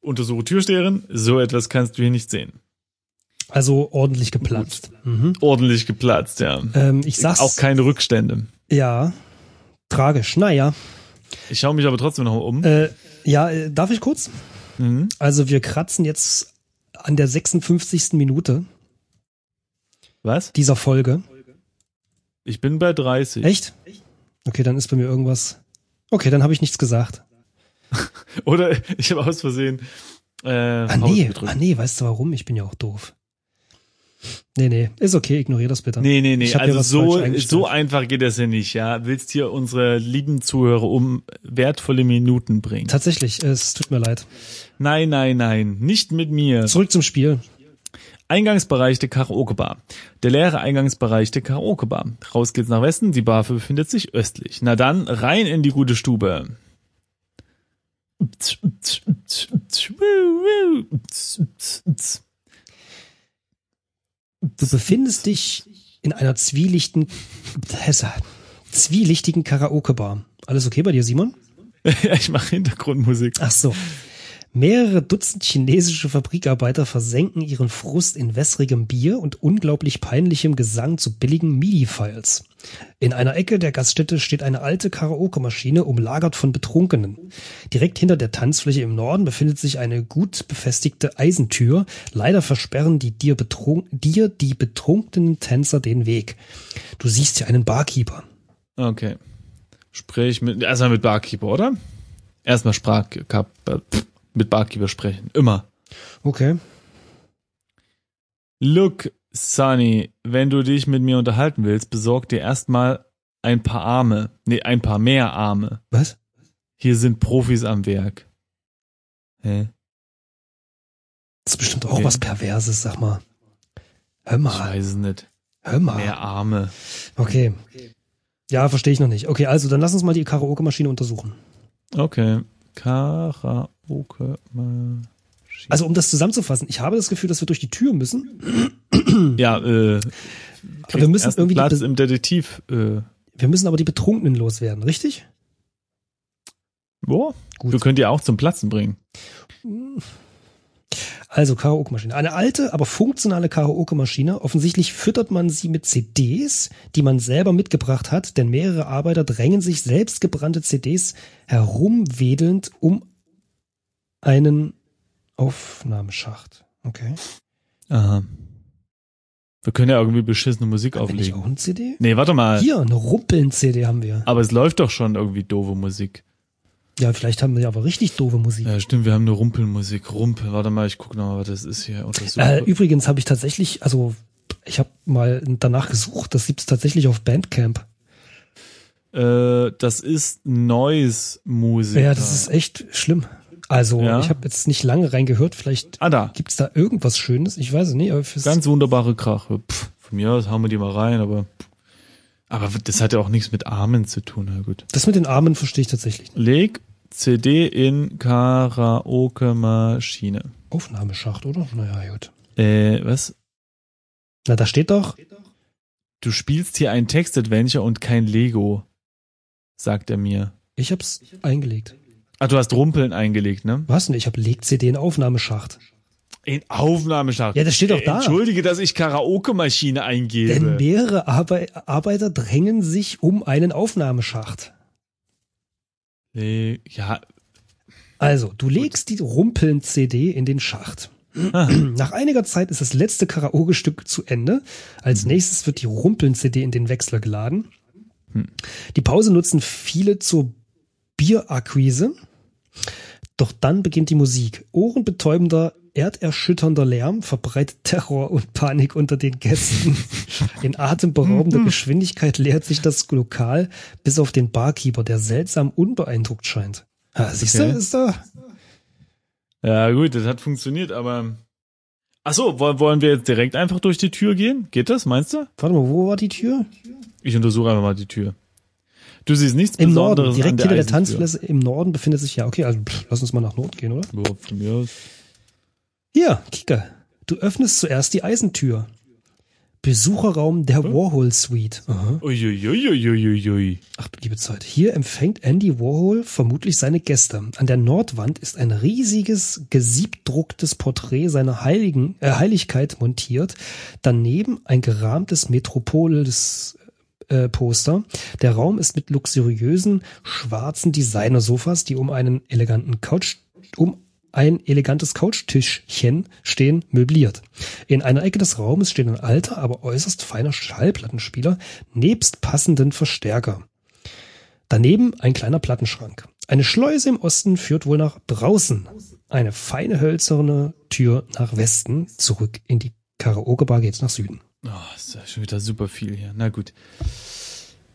untersuche Türsteherin. So etwas kannst du hier nicht sehen. Also ordentlich geplatzt. Mhm. Ordentlich geplatzt, ja. Ähm, ich sag's. Auch keine Rückstände. Ja, tragisch. Naja, Ich schaue mich aber trotzdem noch um. äh, ja, äh, darf ich kurz? Mhm. Also wir kratzen jetzt an der 56. Minute Was? dieser Folge. Ich bin bei 30. Echt? Okay, dann ist bei mir irgendwas. Okay, dann habe ich nichts gesagt. Oder ich habe aus Versehen äh, Ah nee, ah nee, weißt du warum? Ich bin ja auch doof. Nee, nee, ist okay, ignorier das bitte. Nee, nee, nee. Also so, so einfach geht das ja nicht, ja. Willst hier unsere lieben Zuhörer um wertvolle Minuten bringen? Tatsächlich, es tut mir leid. Nein, nein, nein. Nicht mit mir. Zurück zum Spiel. Eingangsbereich der Karaoke-Bar. Der leere Eingangsbereich der Karaoke-Bar. Raus geht's nach Westen, die Bar befindet sich östlich. Na dann, rein in die gute Stube. Du befindest dich in einer zwielichten, zwielichtigen Karaoke-Bar. Alles okay bei dir, Simon? Ja, ich mache Hintergrundmusik. Ach so. Mehrere Dutzend chinesische Fabrikarbeiter versenken ihren Frust in wässrigem Bier und unglaublich peinlichem Gesang zu billigen MIDI-Files. In einer Ecke der Gaststätte steht eine alte Karaoke-Maschine, umlagert von Betrunkenen. Direkt hinter der Tanzfläche im Norden befindet sich eine gut befestigte Eisentür. Leider versperren die dir, dir die betrunkenen Tänzer den Weg. Du siehst hier einen Barkeeper. Okay. Sprich mit, erstmal mit Barkeeper, oder? Erstmal Sprach, mit Barkeeper sprechen. Immer. Okay. Look, Sonny, wenn du dich mit mir unterhalten willst, besorg dir erstmal ein paar Arme. Nee, ein paar mehr Arme. Was? Hier sind Profis am Werk. Hä? Das ist bestimmt auch Okay. was Perverses, sag mal. Hör Ich mal. weiß es nicht. Hör mal. Mehr Arme. Okay. Ja, verstehe ich noch nicht. Okay, also dann lass uns mal die Karaoke-Maschine untersuchen. Okay. Karaoke. Maschine. Also um das zusammenzufassen, ich habe das Gefühl, dass wir durch die Tür müssen. Ja, äh. Aber wir müssen irgendwie Platz im Detektiv. Äh, Wir müssen aber die Betrunkenen loswerden, richtig? boah. Gut. Wir können die auch zum Platzen bringen. Also Karaoke-Maschine. Eine alte, aber funktionale Karaoke-Maschine. Offensichtlich füttert man sie mit CDs, die man selber mitgebracht hat, denn mehrere Arbeiter drängen sich selbstgebrannte CDs herumwedelnd um einen Aufnahmeschacht. Okay. Aha. Wir können ja irgendwie beschissene Musik Haben wir nicht auflegen. auch eine CD? Nee, warte mal. Hier, eine Rumpeln-CD haben wir. Aber es läuft doch schon irgendwie doofe Musik. Ja, vielleicht haben wir aber richtig doofe Musik. Ja, stimmt, wir haben eine Rumpelmusik. Rumpel, warte mal, ich guck noch mal, was das ist hier. Äh, übrigens habe ich tatsächlich, also ich habe mal danach gesucht, das gibt's tatsächlich auf Bandcamp. Äh, das ist Noise-Musik. Ja, das ist echt schlimm. Also Ja. ich habe jetzt nicht lange reingehört, vielleicht Ah, da. gibt's da irgendwas Schönes, ich weiß es nicht, aber fürs Ganz wunderbare Krache. Pff, von mir aus hauen wir die mal rein, aber. Aber das hat ja auch nichts mit Armen zu tun, na gut. das mit den Armen verstehe ich tatsächlich nicht. Leg CD in Karaoke-Maschine. Aufnahmeschacht, oder? Naja, gut. Äh, was? Na, da steht doch, Du spielst hier ein Text-Adventure und kein Lego, sagt er mir. ich hab's eingelegt. Ah, du hast Rumpeln eingelegt, ne? Was denn? Ich habe Leg CD in Aufnahmeschacht. In Aufnahmeschacht. Ja, das steht doch Äh, da. Entschuldige, dass ich Karaoke-Maschine eingebe. Denn mehrere Arbe Arbeiter drängen sich um einen Aufnahmeschacht. Nee, ja, Also, du legst die Rumpeln-CD in den Schacht. Nach einiger Zeit ist das letzte Karaoke-Stück zu Ende. Als nächstes wird die Rumpeln-CD in den Wechsler geladen. Die Pause nutzen viele zur Bierakquise. Doch dann beginnt die Musik. Ohrenbetäubender, erderschütternder Lärm verbreitet Terror und Panik unter den Gästen. In atemberaubender Geschwindigkeit leert sich das Lokal, bis auf den Barkeeper, der seltsam unbeeindruckt scheint. Ah, siehst Okay. du, ist da. Ja, gut, das hat funktioniert, aber. Ach so, wollen wir jetzt direkt einfach durch die Tür gehen? Geht das, meinst du? Warte mal, wo war die Tür? Ich untersuche einfach mal die Tür. Du siehst nichts Im Besonderes Norden, direkt an hinter der Eisentür. Tanzfläche im Norden befindet sich ja, okay, also pff, lass uns mal nach Norden gehen, oder? Ja, von mir aus. Hier, Kika, du öffnest zuerst die Eisentür. Besucherraum der Warhol Suite. Uiuiuiuiuiui. Ach, liebe Zeit. Hier empfängt Andy Warhol vermutlich seine Gäste. An der Nordwand ist ein riesiges, gesiebdrucktes Porträt seiner Heiligen, äh, Heiligkeit montiert. Daneben ein gerahmtes Metropolis äh, Poster. Der Raum ist mit luxuriösen schwarzen Designersofas, die um einen eleganten Couch, um ein elegantes Couchtischchen stehen, möbliert. In einer Ecke des Raumes steht ein alter, aber äußerst feiner Schallplattenspieler nebst passenden Verstärker. Daneben ein kleiner Plattenschrank. Eine Schleuse im Osten führt wohl nach draußen. Eine feine hölzerne Tür nach Westen. Zurück in die Karaoke-Bar geht's nach Süden. Oh, ist ja schon wieder super viel hier. Na gut.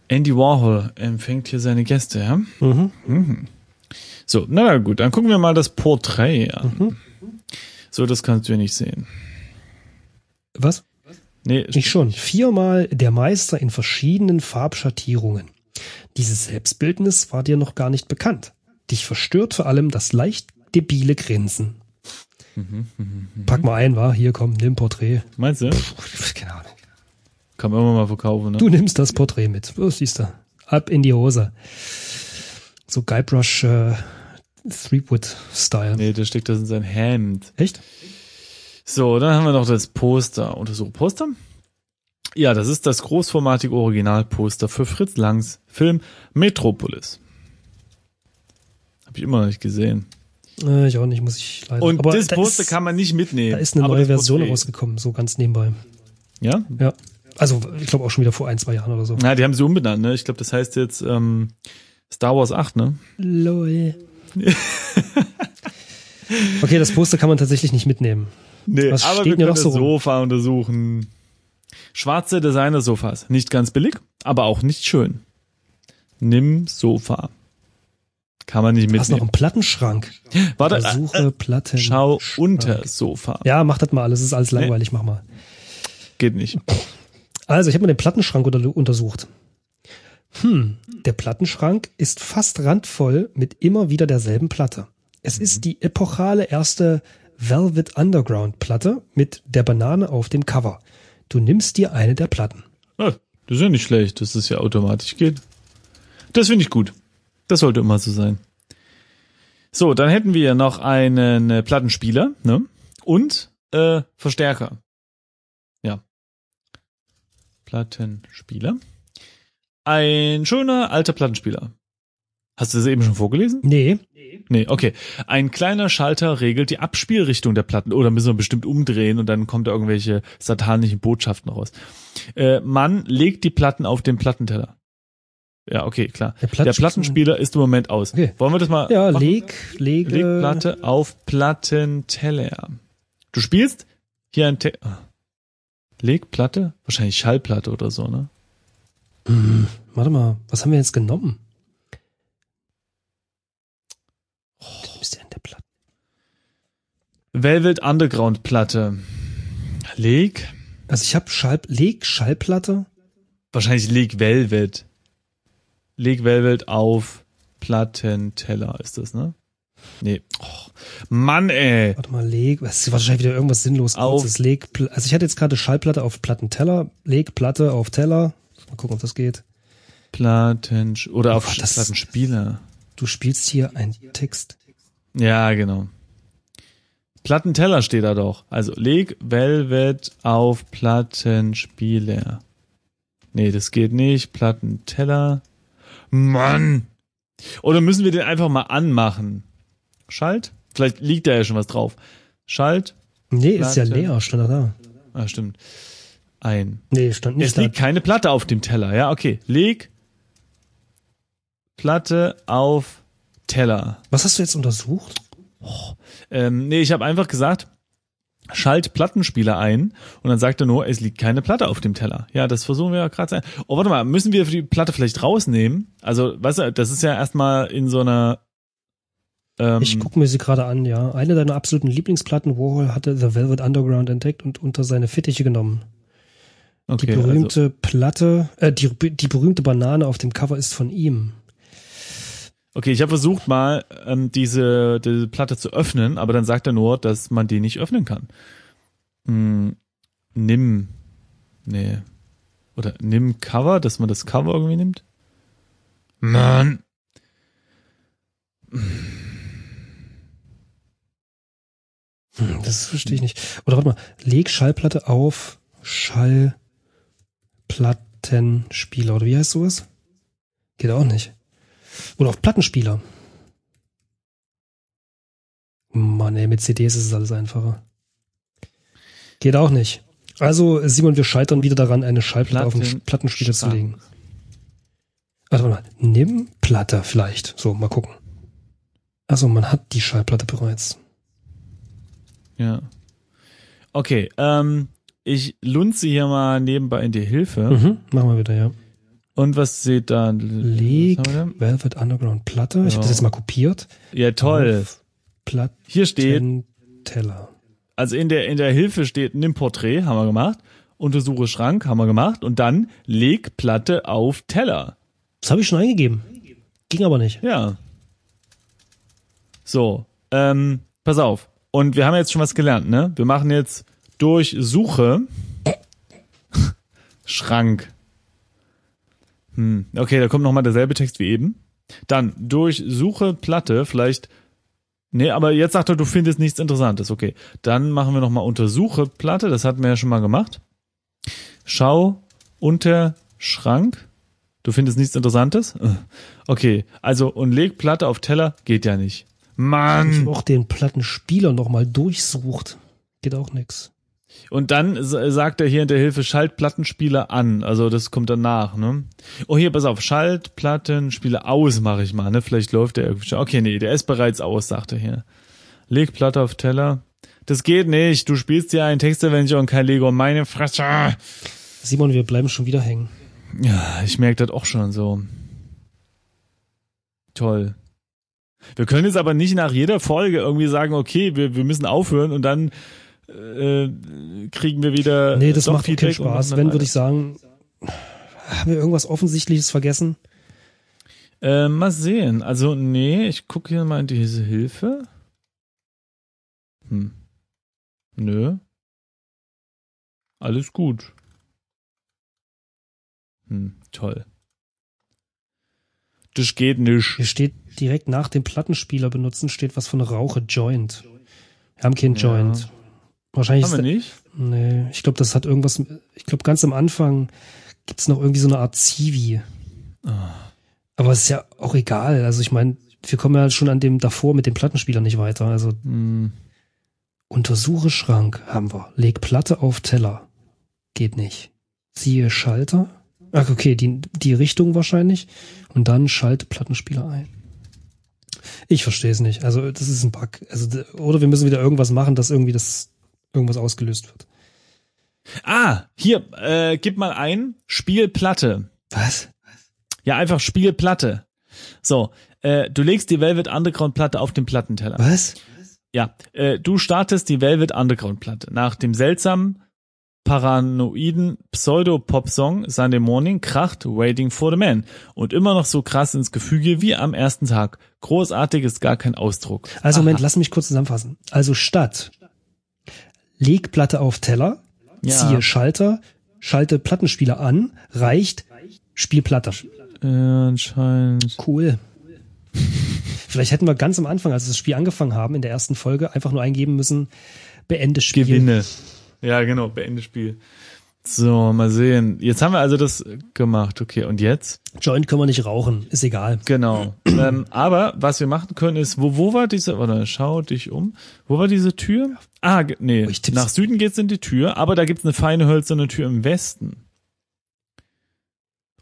Andy Warhol empfängt hier seine Gäste, ja? Mhm. Mhm. So, na, gut, dann gucken wir mal das Porträt an. Mhm. So, das kannst du ja nicht sehen. Was? Nee, Ich schon. Viermal der Meister in verschiedenen Farbschattierungen. Dieses Selbstbildnis war dir noch gar nicht bekannt. Dich verstört vor allem das leicht debile Grinsen. Pack mal ein, war hier komm, nimm Porträt. meinst du? Pff, Keine Ahnung. Kann man immer mal verkaufen, ne? Du nimmst das Porträt mit. Oh, siehst du. Ab in die Hose. So Guybrush äh, Threepwood-Style. Nee, der steckt das in sein Hemd. Echt? So, dann haben wir noch das Poster. Untersuche Poster. Ja, das ist das großformatige Originalposter für Fritz Langs Film Metropolis. Habe ich immer noch nicht gesehen. Äh, ich auch nicht, muss ich leider. Und Aber das da Poster kann man nicht mitnehmen. Da ist eine neue Version Porträt- rausgekommen, so ganz nebenbei. Ja? Ja. Also, ich glaube auch schon wieder vor ein, zwei Jahren oder so. Na, die haben sie umbenannt, ne? Ich glaube, das heißt jetzt ähm, Star Wars 8, ne? Lol. okay, das Poster kann man tatsächlich nicht mitnehmen. Nee, Was aber steht wir können noch das so rum? Sofa untersuchen. Schwarze Designer-Sofas. Nicht ganz billig, aber auch nicht schön. Nimm Sofa. Kann man nicht Du hast noch mitnehmen. einen Plattenschrank. Warte, Versuche äh, Platten. schau unter Sofa. Ja, mach das mal alles, ist alles langweilig, mach mal. Geht nicht. Also, ich habe mir den Plattenschrank unter untersucht. Hm, der Plattenschrank ist fast randvoll mit immer wieder derselben Platte. Es ist die epochale erste Velvet Underground Platte mit der Banane auf dem Cover. Du nimmst dir eine der Platten. Ah, das ist ja nicht schlecht, dass das ja automatisch geht. Das finde ich gut. Das sollte immer so sein. So, dann hätten wir noch einen äh, Plattenspieler ne? und äh, Verstärker. Ja. Plattenspieler. Ein schöner alter Plattenspieler. Hast du das eben schon vorgelesen? Nee, Nee, okay. Ein kleiner Schalter regelt die Abspielrichtung der Platten oder müssen wir bestimmt umdrehen und dann kommt da irgendwelche satanischen Botschaften raus. Äh, man legt die Platten auf den Plattenteller. Ja, okay, klar. Der Der, Platten- Plattenspieler ist im Moment aus. Okay. Wollen wir das mal ja, machen? leg, lege. Leg Platte auf Plattenteller. Du spielst hier ein Te ah. Leg Platte? Wahrscheinlich Schallplatte oder so, ne? Hm, warte mal, was haben wir jetzt genommen? Du nimmst ja in der Platte. Velvet Underground Platte. Leg? Also ich habe Schall, leg Schallplatte. Wahrscheinlich Leg Velvet. Leg Velvet auf Plattenteller ist das, ne? Nee. Oh, Mann, ey. Warte mal, leg. Das ist wahrscheinlich wieder irgendwas sinnlos Auf- kurzes. Leg. Also ich hatte jetzt gerade Schallplatte auf Plattenteller. Leg Platte auf Teller. Mal gucken, ob das geht. Platten oder auf Oh, das- Plattenspieler. Du spielst hier einen Text. Ja, genau. Plattenteller steht da doch. Also leg Velvet auf Plattenspieler. Nee, das geht nicht. Plattenteller. Mann! Oder müssen wir den einfach mal anmachen? Schalt? Vielleicht liegt da ja schon was drauf. Schalt. Nee, ist ja leer, stand da. Ah, stimmt. Ein. Nee, stand nicht Es liegt da. keine Platte auf dem Teller. Ja, okay. Leg Platte auf Teller. Was hast du jetzt untersucht? Ähm, nee, ich habe einfach gesagt, schalt Plattenspieler ein und dann sagt er nur, es liegt keine Platte auf dem Teller. Ja, das versuchen wir ja gerade. Oh, warte mal, müssen wir die Platte vielleicht rausnehmen? Also, weißt du, das ist ja erstmal in so einer ähm, Ich gucke mir sie gerade an, ja. Eine deiner absoluten Lieblingsplatten, Warhol hatte The Velvet Underground entdeckt und unter seine Fittiche genommen. Die okay, also, berühmte Platte, äh, die, die berühmte Banane auf dem Cover ist von ihm. Okay, ich habe versucht mal ähm, diese, diese Platte zu öffnen, aber dann sagt er nur, dass man die nicht öffnen kann. Hm, nimm, nee, oder nimm Cover, dass man das Cover irgendwie nimmt. Mann. Das verstehe ich nicht. Oder warte mal, leg Schallplatte auf Schallplattenspieler, oder wie heißt sowas? Geht auch nicht. Oder auf Plattenspieler. Mann, ey, mit CDs ist es alles einfacher. Geht auch nicht. Also, Simon, wir scheitern wieder daran, eine Schallplatte auf einen Platten- Plattenspieler zu legen. Warte mal, nimm Platte vielleicht. So, mal gucken. Also, man hat die Schallplatte bereits. Ja. Okay, ähm, ich lunze hier mal nebenbei in die Hilfe. Mhm, machen wir wieder, ja. Und was seht da? Haben Velvet Underground Platte. Ich habe das jetzt mal kopiert. Ja, toll. Auf Platten Hier steht, Teller. also in der, in der Hilfe steht, nimm Porträt, haben wir gemacht. Untersuche Schrank, haben wir gemacht. Und dann leg Platte auf Teller. Das habe ich schon eingegeben. Ging aber nicht. Ja. So, ähm, pass auf. Und wir haben jetzt schon was gelernt, ne? Wir machen jetzt durch Suche Schrank. Hm, okay, da kommt nochmal derselbe Text wie eben. Dann durch Suche Platte, vielleicht. Nee, aber jetzt sagt er, du findest nichts Interessantes. Okay, dann machen wir nochmal Untersuche Platte, das hatten wir ja schon mal gemacht. Schau unter Schrank. Du findest nichts Interessantes? Okay, also und leg Platte auf Teller geht ja nicht. Ich Mann! habe auch den Plattenspieler nochmal durchsucht. Geht auch nix. Und dann sagt er hier in der Hilfe Schaltplattenspieler an. Also das kommt danach, ne? Oh, hier, pass auf, Schaltplattenspieler aus mache ich mal, ne? Vielleicht läuft der irgendwie schon. Okay, nee, der ist bereits aus, sagt er hier. Leg Platte auf Teller. Das geht nicht. Du spielst ja einen Textadventure und kein Lego. Meine Fresse. Simon, wir bleiben schon wieder hängen. Ja, ich merke das auch schon so. Toll. Wir können jetzt aber nicht nach jeder Folge irgendwie sagen, okay, wir, wir müssen aufhören und dann äh, kriegen wir wieder. Nee, das macht keinen Spaß. Wenn, würde ich sagen, haben wir irgendwas Offensichtliches vergessen? Äh, mal sehen. Also, nee, ich gucke hier mal in diese Hilfe. Hm. Nö. Alles gut. Hm, toll. Das geht nicht. Hier steht direkt nach dem Plattenspieler benutzen, steht was von Rauche Joint. Wir haben kein Ja. Joint. Wahrscheinlich Haben wir nicht? Nee, ich glaube, das hat irgendwas. Ich glaube, ganz am Anfang gibt's noch irgendwie so eine Art Zivi. Ah. Aber es ist ja auch egal. Also ich meine, wir kommen ja schon an dem davor mit dem Plattenspieler nicht weiter. Also Hm. untersuche Schrank haben wir. Leg Platte auf Teller. Geht nicht. Siehe Schalter. Ach, okay, die, die Richtung wahrscheinlich. Und dann schalte Plattenspieler ein. Ich verstehe es nicht. Also das ist ein Bug. Also, oder wir müssen wieder irgendwas machen, dass irgendwie das irgendwas ausgelöst wird. Ah, hier, äh, gib mal ein, Spielplatte. Was? Ja, einfach Spielplatte. So, äh, du legst die Velvet Underground Platte auf den Plattenteller. Was? Ja, äh, du startest die Velvet Underground Platte. Nach dem seltsamen, paranoiden Pseudo-Pop-Song Sunday Morning kracht Waiting for the Man. Und immer noch so krass ins Gefüge wie am ersten Tag. Großartig ist gar kein Ausdruck. Also Moment, Aha. lass mich kurz zusammenfassen. Also statt leg Platte auf Teller, Ja. ziehe Schalter, schalte Plattenspieler an, reicht Spielplatte. Äh, anscheinend. Cool. Vielleicht hätten wir ganz am Anfang, als wir das Spiel angefangen haben, in der ersten Folge, einfach nur eingeben müssen, beende Spiel. Gewinne. Ja, genau, beende Spiel. So, mal sehen. Jetzt haben wir also das gemacht. Okay, und jetzt? Joint können wir nicht rauchen, ist egal. Genau. ähm, aber was wir machen können ist, wo, wo war diese, oder schau dich um, wo war diese Tür? Ah, nee, Oh, nach Süden geht's in die Tür, aber da gibt's eine feine hölzerne Tür im Westen.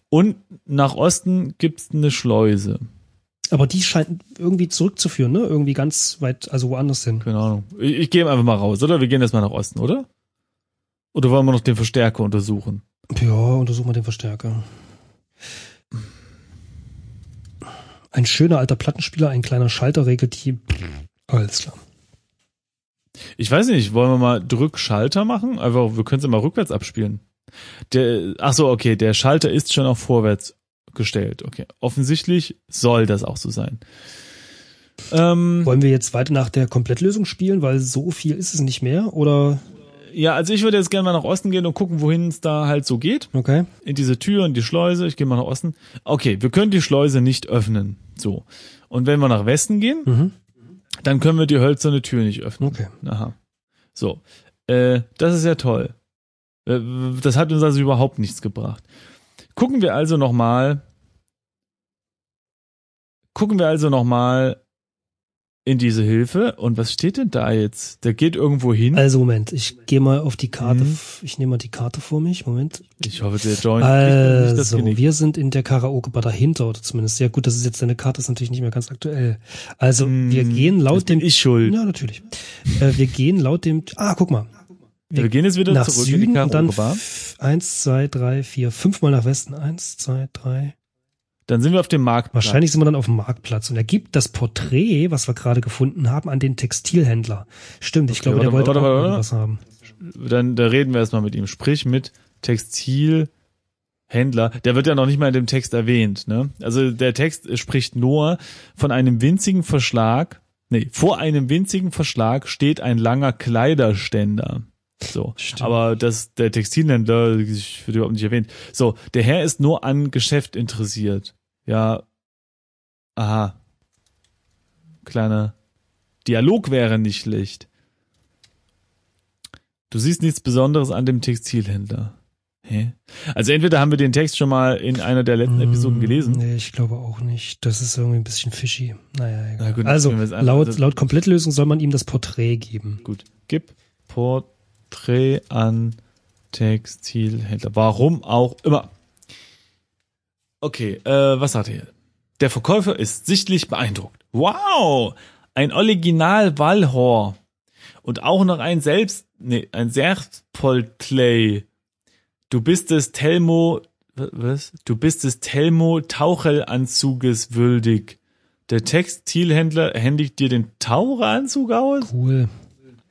Und nach Osten gibt's eine Schleuse. Aber die scheint irgendwie zurückzuführen, ne? Irgendwie ganz weit, also woanders hin. Keine Ahnung. Ich, ich gehe einfach mal raus, oder? Wir gehen erstmal nach Osten, oder? Oder wollen wir noch den Verstärker untersuchen? Ja, untersuchen wir den Verstärker. Ein schöner alter Plattenspieler, ein kleiner Schalter regelt die. Alles klar. Ich weiß nicht, wollen wir mal Drückschalter machen? Einfach, wir können es ja mal rückwärts abspielen. Der, ach so, okay, der Schalter ist schon auf vorwärts gestellt. Okay, offensichtlich soll das auch so sein. Ähm, Wollen wir jetzt weiter nach der Komplettlösung spielen, weil so viel ist es nicht mehr? Oder ja, also ich würde jetzt gerne mal nach Osten gehen und gucken, wohin es da halt so geht. okay? In diese Tür und die Schleuse. Ich gehe mal nach Osten. Okay, wir können die Schleuse nicht öffnen. So. Und wenn wir nach Westen gehen, Mhm. dann können wir die hölzerne Tür nicht öffnen. Okay. Aha. So. Äh, das ist ja toll. Äh, Das hat uns also überhaupt nichts gebracht. Gucken wir also nochmal. Gucken wir also nochmal in diese Hilfe. Und was steht denn da jetzt? Der geht irgendwo hin. Also Moment, ich gehe mal auf die Karte. Mhm. Ich nehme mal die Karte vor mich. Moment. Ich hoffe, der Joint nicht Also, Genick. wir sind in der Karaoke-Bar dahinter, oder zumindest. Ja gut, das ist jetzt deine Karte, ist natürlich nicht mehr ganz aktuell. Also, wir Hm, gehen laut dem... ich schuld. Ja, natürlich. Äh, wir gehen laut dem... Ah, guck mal. Wir gehen jetzt wieder nach zurück in die Süden und dann Karaoke-Bar. eins, zwei, drei, vier, fünfmal nach Westen. Eins, zwei, drei. Dann sind wir auf dem Marktplatz. Wahrscheinlich sind wir dann auf dem Marktplatz und er gibt das Porträt, was wir gerade gefunden haben, an den Textilhändler. Stimmt, ich Okay, glaube, der warte, wollte warte, auch warte, irgendwas haben. Dann da reden wir erstmal mit ihm. Sprich mit Textilhändler. Der wird ja noch nicht mal in dem Text erwähnt. Ne? Also der Text spricht nur von einem winzigen Verschlag. Nee, vor einem winzigen Verschlag steht ein langer Kleiderständer. So, Stimmt. aber das der Textilhändler ich wird überhaupt nicht erwähnt. So, der Herr ist nur an Geschäft interessiert. Ja, aha. Kleiner Dialog wäre nicht schlecht. Du siehst nichts Besonderes an dem Textilhändler. Hä? Also entweder haben wir den Text schon mal in einer der letzten Episoden Mm, gelesen. Nee, ich glaube auch nicht. Das ist irgendwie ein bisschen fishy. Naja, egal. Na gut, also, laut, also- laut Komplettlösung soll man ihm das Porträt geben. Gut. Gib Porträt an Textilhändler. Warum auch immer. Okay, äh, was sagt er? Der Verkäufer ist sichtlich beeindruckt. Wow! Ein Original Wallhor. Und auch noch ein selbst, nee, ein Selbstporträt. Du bist des Telmo, was? Du bist des Telmo Taucheranzuges würdig. Der Textilhändler händigt dir den Taucheranzug aus? Cool.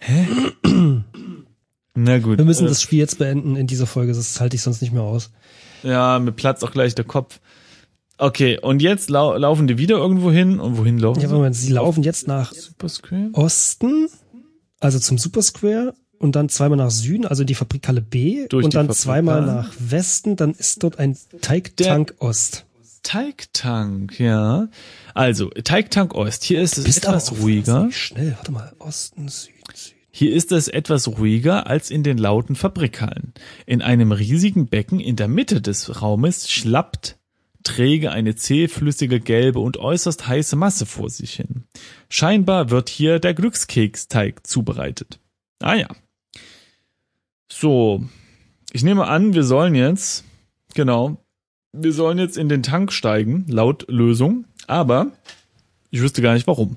Na gut. Wir müssen äh, das Spiel jetzt beenden in dieser Folge, das halte ich sonst nicht mehr aus. Ja, mir platzt auch gleich der Kopf. Okay, und jetzt lau laufen die wieder irgendwo hin. Und wohin laufen Ja, sie? Moment, sie laufen jetzt nach? Osten, also zum Super Square und dann zweimal nach Süden, also die Fabrikhalle B Durch und dann Fabrikhalle. zweimal nach Westen, dann ist dort ein Teigtank Ost. Teigtank, ja. Also, Teigtank Ost. Hier ist es etwas aber ruhiger. Schnell, warte mal, Osten, Süden, Süden. Hier ist es etwas ruhiger als in den lauten Fabrikhallen. In einem riesigen Becken in der Mitte des Raumes schlappt träge eine zähflüssige gelbe und äußerst heiße Masse vor sich hin. Scheinbar wird hier der Glückskeksteig zubereitet. Ah ja. So. Ich nehme an, wir sollen jetzt, genau, wir sollen jetzt in den Tank steigen, laut Lösung, aber ich wüsste gar nicht warum.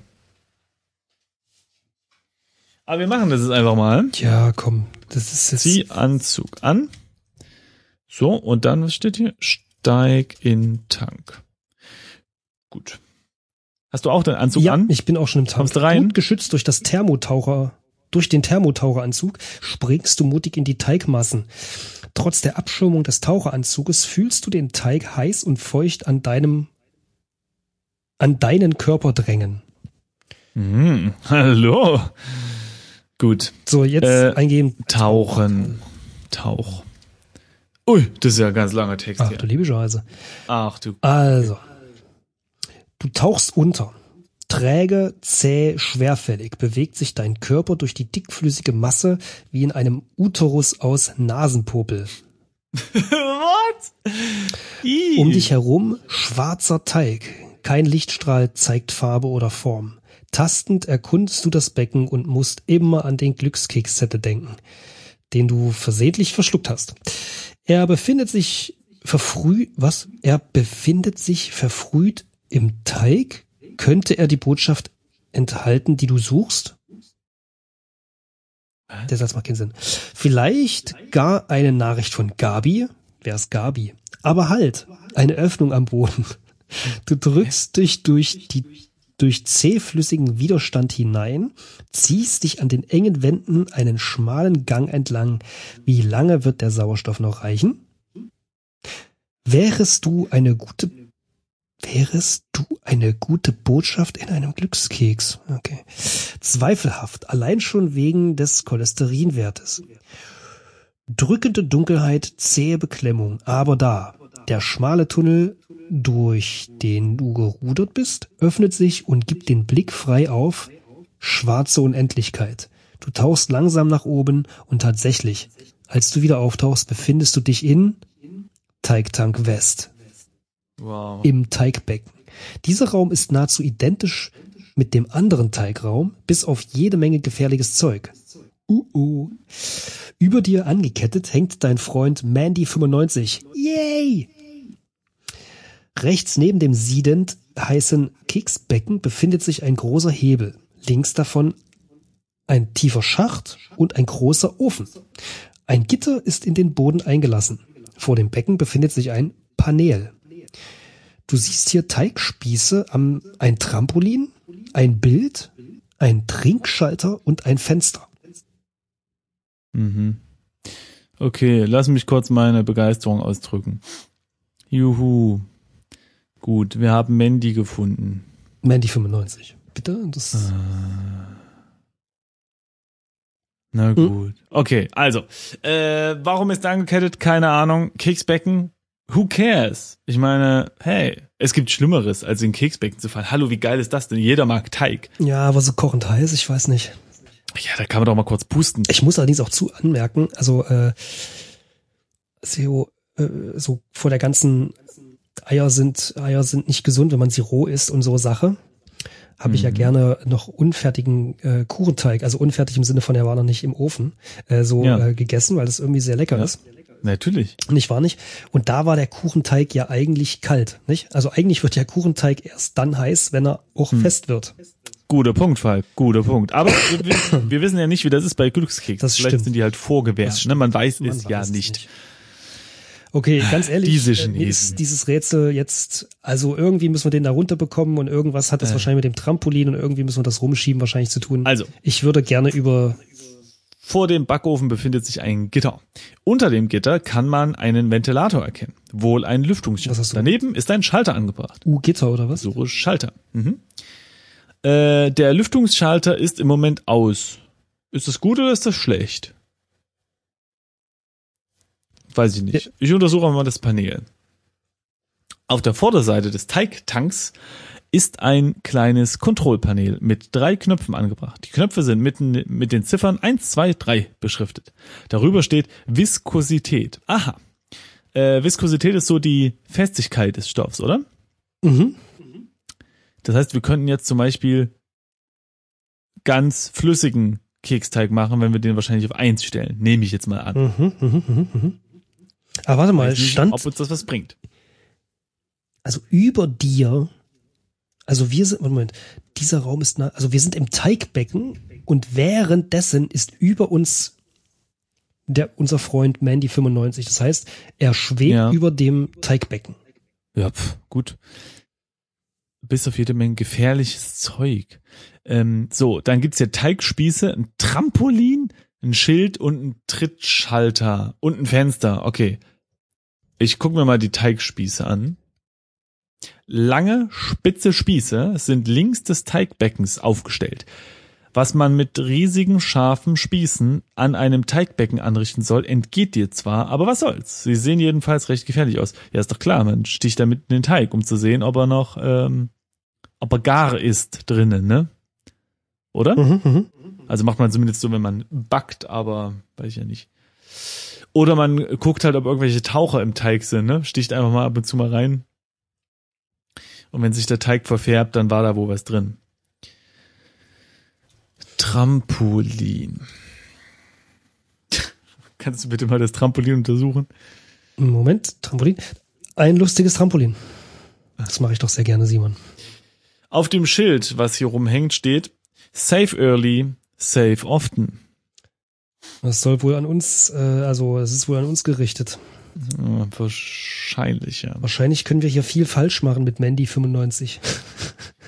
Aber wir machen das jetzt einfach mal. Ja, komm, das ist jetzt. Zieh Anzug an. So, und dann, was steht hier? Steig in Tank. Gut. Hast du auch den Anzug ja, an? ich bin auch schon im Tank. Kommst rein? Gut geschützt durch das Thermotaucher, durch den Thermotaucheranzug springst du mutig in die Teigmassen. Trotz der Abschirmung des Taucheranzuges fühlst du den Teig heiß und feucht an deinem, an deinen Körper drängen. Mhm. Hallo. Gut. So, jetzt Äh, eingeben. Tauchen. Tauch. Ui, das ist ja ein ganz langer Text Ach hier. du liebe Scheiße. Ach du. Also, du tauchst unter. Träge, zäh, schwerfällig bewegt sich dein Körper durch die dickflüssige Masse wie in einem Uterus aus Nasenpopel. What? Ih. Um dich herum schwarzer Teig. Kein Lichtstrahl zeigt Farbe oder Form. Tastend erkundest du das Becken und musst immer an den Glückskekszettel denken, den du versehentlich verschluckt hast. Er befindet sich verfrüht, was? Er befindet sich verfrüht im Teig? Könnte er die Botschaft enthalten, die du suchst? Der Satz macht keinen Sinn. Vielleicht gar eine Nachricht von Gabi. Wer ist Gabi? Aber halt, eine Öffnung am Boden. Du drückst dich durch die durch zähflüssigen Widerstand hinein, ziehst dich an den engen Wänden einen schmalen Gang entlang. Wie lange wird der Sauerstoff noch reichen? Wärest du eine gute Wärest du eine gute Botschaft in einem Glückskeks? Okay. Zweifelhaft, allein schon wegen des Cholesterinwertes. Drückende Dunkelheit, zähe Beklemmung, aber da. Der schmale Tunnel, durch den du gerudert bist, öffnet sich und gibt den Blick frei auf schwarze Unendlichkeit. Du tauchst langsam nach oben und tatsächlich, als du wieder auftauchst, befindest du dich in Teigtank West Wow. im Teigbecken. Dieser Raum ist nahezu identisch mit dem anderen Teigraum, bis auf jede Menge gefährliches Zeug. Uh -uh. Über dir angekettet hängt dein Freund Mandy95. Yay! Rechts neben dem siedend heißen Keksbecken befindet sich ein großer Hebel. Links davon ein tiefer Schacht und ein großer Ofen. Ein Gitter ist in den Boden eingelassen. Vor dem Becken befindet sich ein Panel. Du siehst hier Teigspieße am, ein Trampolin, ein Bild, ein Trinkschalter und ein Fenster. Mhm. Okay, lass mich kurz meine Begeisterung ausdrücken. Juhu. Gut, wir haben Mandy gefunden. Mandy 95. Bitte? Das, Na gut. Okay, also, äh, warum ist angekettet? Keine Ahnung. Keksbecken? Who cares? Ich meine, hey, es gibt Schlimmeres, als in Keksbecken zu fallen. Hallo, wie geil ist das denn? Jeder mag Teig. ja, aber so kochend heiß, ich weiß nicht. Ja, da kann man doch mal kurz pusten. Ich muss allerdings auch zu anmerken, also äh, so, äh, so vor der ganzen Eier sind Eier sind nicht gesund, wenn man sie roh isst und so Sache. Habe ich ja Mhm. gerne noch unfertigen äh, Kuchenteig, also unfertig im Sinne von, er war noch nicht im Ofen, äh, so Ja. äh, gegessen, weil das irgendwie sehr lecker Ja. ist. Natürlich. Nicht wahr nicht? Und da war der Kuchenteig ja eigentlich kalt, nicht? Also eigentlich wird der Kuchenteig erst dann heiß, wenn er auch Hm. fest wird. Guter Punkt, Falk. Guter Punkt. Aber wir, wir, wissen ja nicht, wie das ist bei Glückskeks. Das Vielleicht stimmt. sind die halt vorgewärmt. Ne? Man weiß Man es ja weiß nicht. Okay, ganz ehrlich, Diese äh, mir ist dieses Rätsel jetzt, also irgendwie müssen wir den da runterbekommen und irgendwas hat das Äh. wahrscheinlich mit dem Trampolin und irgendwie müssen wir das rumschieben wahrscheinlich zu tun. Also, Ich würde gerne über, vor dem Backofen befindet sich ein Gitter. Unter dem Gitter kann man einen Ventilator erkennen. Wohl ein du? Daneben ist ein Schalter angebracht. uh, Gitter oder was? So Schalter. Mhm. Äh, der Lüftungsschalter ist im Moment aus. Ist das gut oder ist das schlecht? Weiß ich nicht. Ich untersuche mal das Panel. Auf der Vorderseite des Teigtanks ist ein kleines Kontrollpanel mit drei Knöpfen angebracht. Die Knöpfe sind mitten mit den Ziffern 1, 2, 3 beschriftet. Darüber steht Viskosität. Aha. Äh, Viskosität ist so die Festigkeit des Stoffs, oder? Mhm. Das heißt, wir könnten jetzt zum Beispiel ganz flüssigen Keksteig machen, wenn wir den wahrscheinlich auf eins stellen. Nehme ich jetzt mal an. Mhm, mhm, mhm, mhm. Aber warte mal, nicht, stand, ob uns das was bringt. also über dir, also wir sind, Moment, dieser Raum ist, nah, also wir sind im Teigbecken und währenddessen ist über uns der, unser Freund Mandy 95. Das heißt, er schwebt Ja. über dem Teigbecken. Ja, pf, gut. Bis auf jede Menge gefährliches Zeug. Ähm, so, dann gibt's hier Teigspieße, ein Trampolin, ein Schild und ein Trittschalter und ein Fenster. Okay. Ich gucke mir mal die Teigspieße an. Lange, spitze Spieße sind links des Teigbeckens aufgestellt. Was man mit riesigen, scharfen Spießen an einem Teigbecken anrichten soll, entgeht dir zwar, aber was soll's? Sie sehen jedenfalls recht gefährlich aus. Ja, ist doch klar, man sticht damit in den Teig, um zu sehen, ob er noch, ähm, ob er gar ist drinnen, ne? Oder? Mhm, mhm. Also macht man zumindest so, wenn man backt, aber weiß ich ja nicht. Oder man guckt halt, ob irgendwelche Taucher im Teig sind, ne? Sticht einfach mal ab und zu mal rein. Und wenn sich der Teig verfärbt, dann war da wohl was drin. Trampolin. Kannst du bitte mal das Trampolin untersuchen? Moment, Trampolin. Ein lustiges Trampolin. Das mache ich doch sehr gerne, Simon. Auf dem Schild, was hier rumhängt, steht Save early, save often. Das soll wohl an uns, äh, also es ist wohl an uns gerichtet. Ja, wahrscheinlich, ja. Wahrscheinlich können wir hier viel falsch machen mit Mandy 95.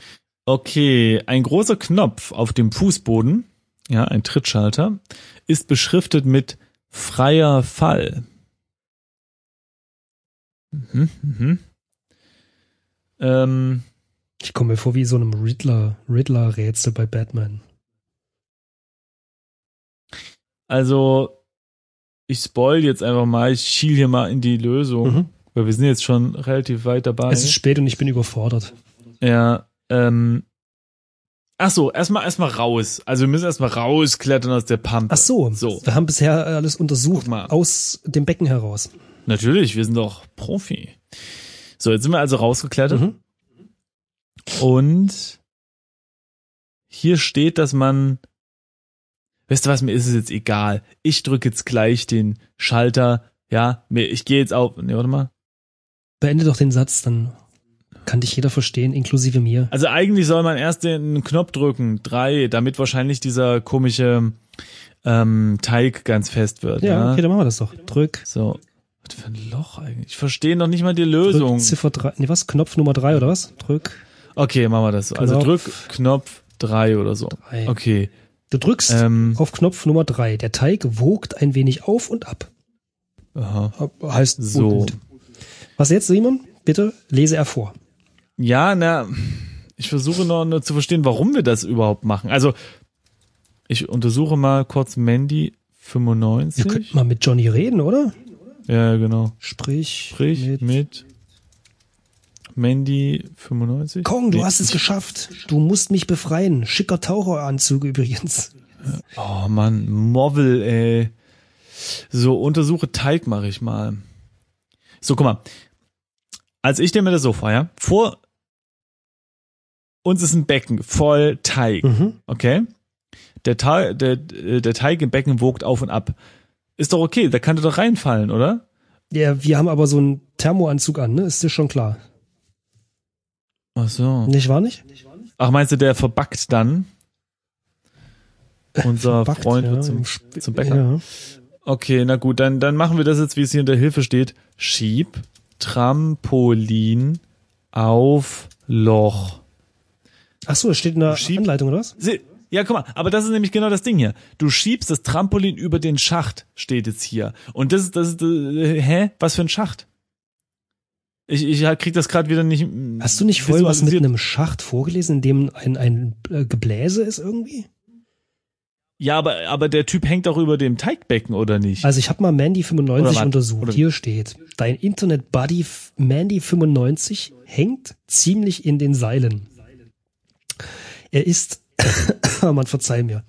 Okay, ein großer Knopf auf dem Fußboden, ja, ein Trittschalter, ist beschriftet mit freier Fall. Mhm, mhm. Ähm, Ich komme mir vor wie so einem Riddler, Riddler-Rätsel bei Batman. also, ich spoil jetzt einfach mal, ich schiel hier mal in die Lösung, Mhm. weil wir sind jetzt schon relativ weit dabei. Es ist spät und ich bin überfordert. Ja, ähm. Ach so, erstmal erstmal raus. Also wir müssen erstmal rausklettern aus der Pampe. Ach so, So. wir haben bisher alles untersucht aus dem Becken heraus. Natürlich, wir sind doch Profi. So, jetzt sind wir also rausgeklettert Mhm. und hier steht, dass man Weißt du was, mir ist es jetzt egal. Ich drücke jetzt gleich den Schalter, ja, mir, ich gehe jetzt auf. Ne, warte mal. Beende doch den Satz, dann kann dich jeder verstehen, inklusive mir. Also eigentlich soll man erst den Knopf drücken, drei, damit wahrscheinlich dieser komische ähm, Teig ganz fest wird. Ja, Ja, okay, dann machen wir das doch. Drück, So. Was für ein Loch eigentlich? Ich verstehe noch nicht mal die Lösung. drück Ziffer 3, nee, was? Knopf Nummer 3 oder was? Drück. Okay, machen wir das so. Also Knopf. drück Knopf drei oder so. Drei. Okay. Du drückst Ähm, auf Knopf Nummer 3. Der Teig wogt ein wenig auf und ab. aha. Heißt So. gut. Was jetzt, Simon? Bitte lese er vor. Ja, na, ich versuche noch nur zu verstehen, warum wir das überhaupt machen. Also, ich untersuche mal kurz Mandy Wir 95. könnten mal mit Johnny reden, oder? Ja, genau. Sprich, Sprich mit, mit, Mandy 95. Kong, du Nee. hast es geschafft. Du musst mich befreien. Schicker Taucheranzug übrigens. Oh Mann, Movel, ey. So, untersuche Teig mache ich mal. So, guck mal. Also ich stelle mir das so vor, ja. Vor uns ist ein Becken voll Teig, Mhm. okay? Der, Teig, der, der Teig im Becken wogt auf und ab. Ist doch okay, da kann der doch reinfallen, oder? Ja, wir haben aber so einen Thermoanzug an, ne? Ist dir schon klar. Ach so. Nicht wahr nicht? Ach, meinst du, der verbackt dann? Unser Verbackt, Freund ja, zum, zum Bäcker. Ja. Okay, na gut, dann, dann machen wir das jetzt, wie es hier in der Hilfe steht. Schieb Trampolin auf Loch. Ach so, es steht in der Schieb- Anleitung, oder was? Ja, guck mal, aber das ist nämlich genau das Ding hier. Du schiebst das Trampolin über den Schacht, steht jetzt hier. Und das ist, das ist, äh, hä? Was für ein Schacht? Ich, ich krieg das gerade wieder nicht. mm, Hast du nicht voll was mit einem Schacht vorgelesen, in dem ein, ein äh, Gebläse ist irgendwie? Ja, aber, aber der Typ hängt auch über dem Teigbecken, oder nicht? Also ich habe mal Mandy 95 Oder was? untersucht. Oder- Hier steht, dein Internet-Buddy F- Mandy 95 hängt ziemlich in den Seilen. Er ist, man verzeih mir,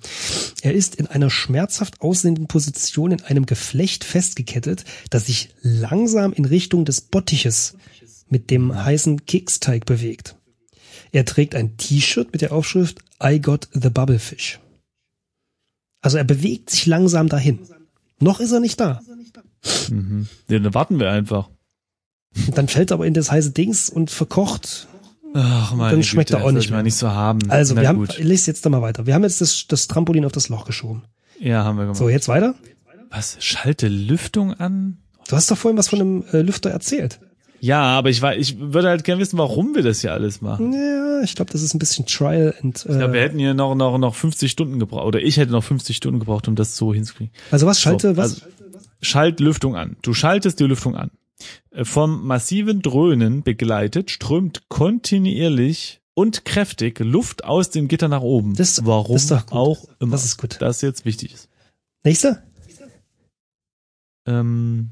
er ist in einer schmerzhaft aussehenden Position in einem Geflecht festgekettet, das sich langsam in Richtung des Bottiches mit dem heißen Keksteig bewegt. Er trägt ein T-Shirt mit der Aufschrift I got the Bubblefish. Also er bewegt sich langsam dahin. Noch ist er nicht da. Mhm. Ja, dann warten wir einfach. Dann fällt er aber in das heiße Dings und verkocht. Ach, meine Dann schmeckt Güte, er auch nicht mehr. nicht so haben. Also, Na wir haben, gut. ich lese jetzt da mal weiter. Wir haben jetzt das, das Trampolin auf das Loch geschoben. Ja, haben wir gemacht. So, jetzt weiter. Was? Schalte Lüftung an? Du hast doch vorhin was von einem äh, Lüfter erzählt. Ja, aber ich war, ich würde halt gerne wissen, warum wir das hier alles machen. Ja, ich glaube, das ist ein bisschen Trial and. Ich glaube, wir Äh, hätten hier noch, noch, noch 50 Stunden gebraucht, oder ich hätte noch 50 Stunden gebraucht, um das so hinzukriegen. also was schalte, So, was? Also, schalt Lüftung an. Du schaltest die Lüftung an. Äh, Vom massiven Dröhnen begleitet strömt kontinuierlich und kräftig Luft aus dem Gitter nach oben. Das- Warum das ist doch gut. auch immer. Das ist gut. Das jetzt wichtig ist. Nächster? Ähm,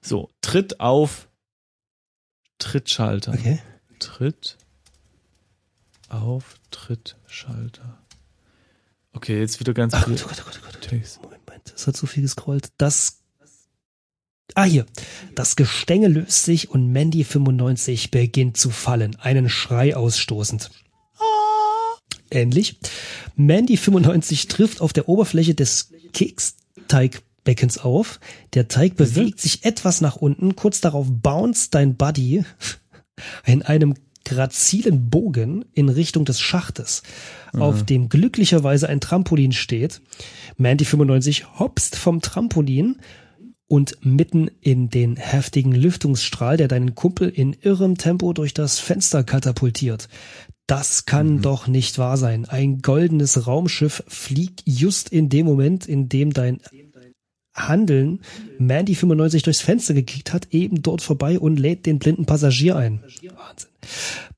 so, tritt auf Trittschalter. Okay. Tritt Auftrittschalter. Okay, jetzt wieder ganz Ach viel Gott, oh Gott, oh Gott, oh Gott. Text. Moment, es hat so viel gescrollt. Das. Ah, hier. Das Gestänge löst sich und Mandy 95 beginnt zu fallen, einen Schrei ausstoßend. Ähnlich. Mandy 95 trifft auf der Oberfläche des Keksteigbeckens auf. Der Teig bewegt sich etwas nach unten. Kurz darauf bounced dein Buddy in einem grazilen Bogen in Richtung des Schachtes, auf dem glücklicherweise ein Trampolin steht. Mandy 95 hopst vom Trampolin und mitten in den heftigen Lüftungsstrahl, der deinen Kumpel in irrem Tempo durch das Fenster katapultiert. Das kann doch nicht wahr sein. Ein goldenes Raumschiff fliegt just in dem Moment, in dem dein Handeln Mandy 95 durchs Fenster gekickt hat, eben dort vorbei und lädt den blinden Passagier ein. Wahnsinn.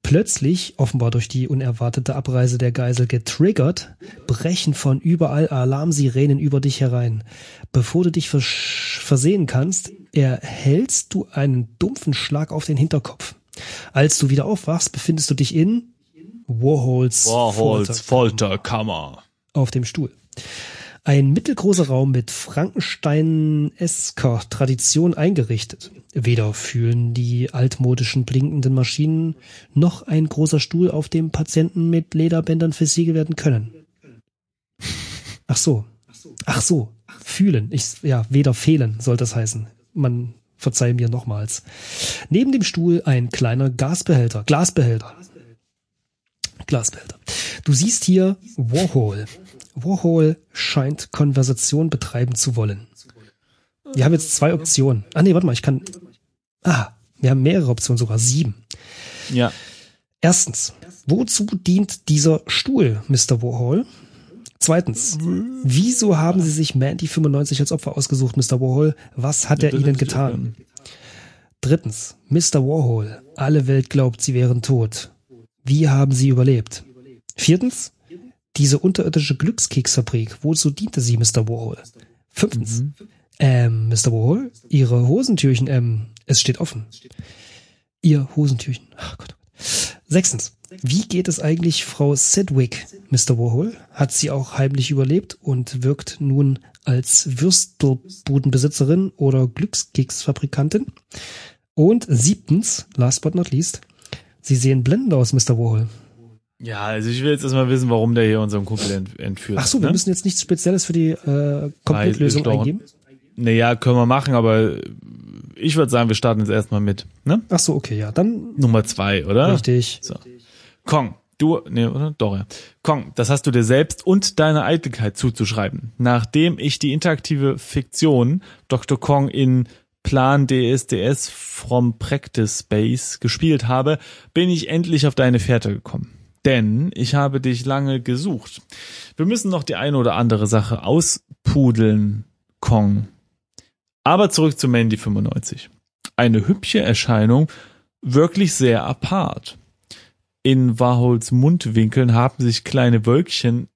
Plötzlich, offenbar durch die unerwartete Abreise der Geisel getriggert, brechen von überall Alarmsirenen über dich herein. Bevor du dich versehen kannst, erhältst du einen dumpfen Schlag auf den Hinterkopf. Als du wieder aufwachst, befindest du dich in Warhols, Warhols Folter Folterkammer. auf dem Stuhl. Ein mittelgroßer Raum mit Frankenstein-esker Tradition eingerichtet. Weder fühlen die altmodischen blinkenden Maschinen noch ein großer Stuhl, auf dem Patienten mit Lederbändern versiegelt werden können. Ach so. Ach so. Fühlen. Ich, ja, weder fehlen soll das heißen. Man verzeih mir nochmals. Neben dem Stuhl ein kleiner Gasbehälter, Glasbehälter. Glasbehälter. Du siehst hier Warhol. Warhol scheint Konversation betreiben zu wollen. Wir haben jetzt zwei Optionen. Ah nee, warte mal, ich kann. Ah, wir haben mehrere Optionen, sogar sieben. Ja. Erstens, wozu dient dieser Stuhl, Mr. Warhol? Zweitens, wieso haben Sie sich Mandy 95 als Opfer ausgesucht, Mr. Warhol? Was hat er Ihnen getan? Drittens, Mr. Warhol, alle Welt glaubt, Sie wären tot. Wie haben Sie überlebt? Viertens, diese unterirdische Glückskeksfabrik, wozu diente sie, Mr. Warhol? Fünftens, ähm, Mr. Warhol, Ihre Hosentürchen, ähm, es steht offen. Ihr Hosentürchen. Ach Gott. Sechstens, wie geht es eigentlich Frau Sedgwick, Mr. Warhol? Hat sie auch heimlich überlebt und wirkt nun als Würstelbudenbesitzerin oder Glückskeksfabrikantin? Und siebtens, last but not least, Sie sehen blendend aus, Mr. Warhol. Ja, also ich will jetzt erstmal wissen, warum der hier unseren Kumpel ent entführt Ach so, hat, wir ne? müssen jetzt nichts Spezielles für die äh, Komplettlösung eingeben. Naja, können wir machen, aber ich würde sagen, wir starten jetzt erstmal mit, ne? Ach so, okay, ja, dann Nummer zwei, oder? richtig. So. Kong, du, nee, oder? Doch, ja. Kong, das hast du dir selbst und deiner Eitelkeit zuzuschreiben. Nachdem ich die interaktive Fiktion Dr. Kong in Plan DSDS from Practice Space gespielt habe, bin ich endlich auf deine Fährte gekommen. Denn ich habe dich lange gesucht. Wir müssen noch die eine oder andere Sache auspudeln, Kong. Aber zurück zu Mandy 95. Eine hübsche Erscheinung, wirklich sehr apart. In Warhols Mundwinkeln haben sich kleine Wölkchen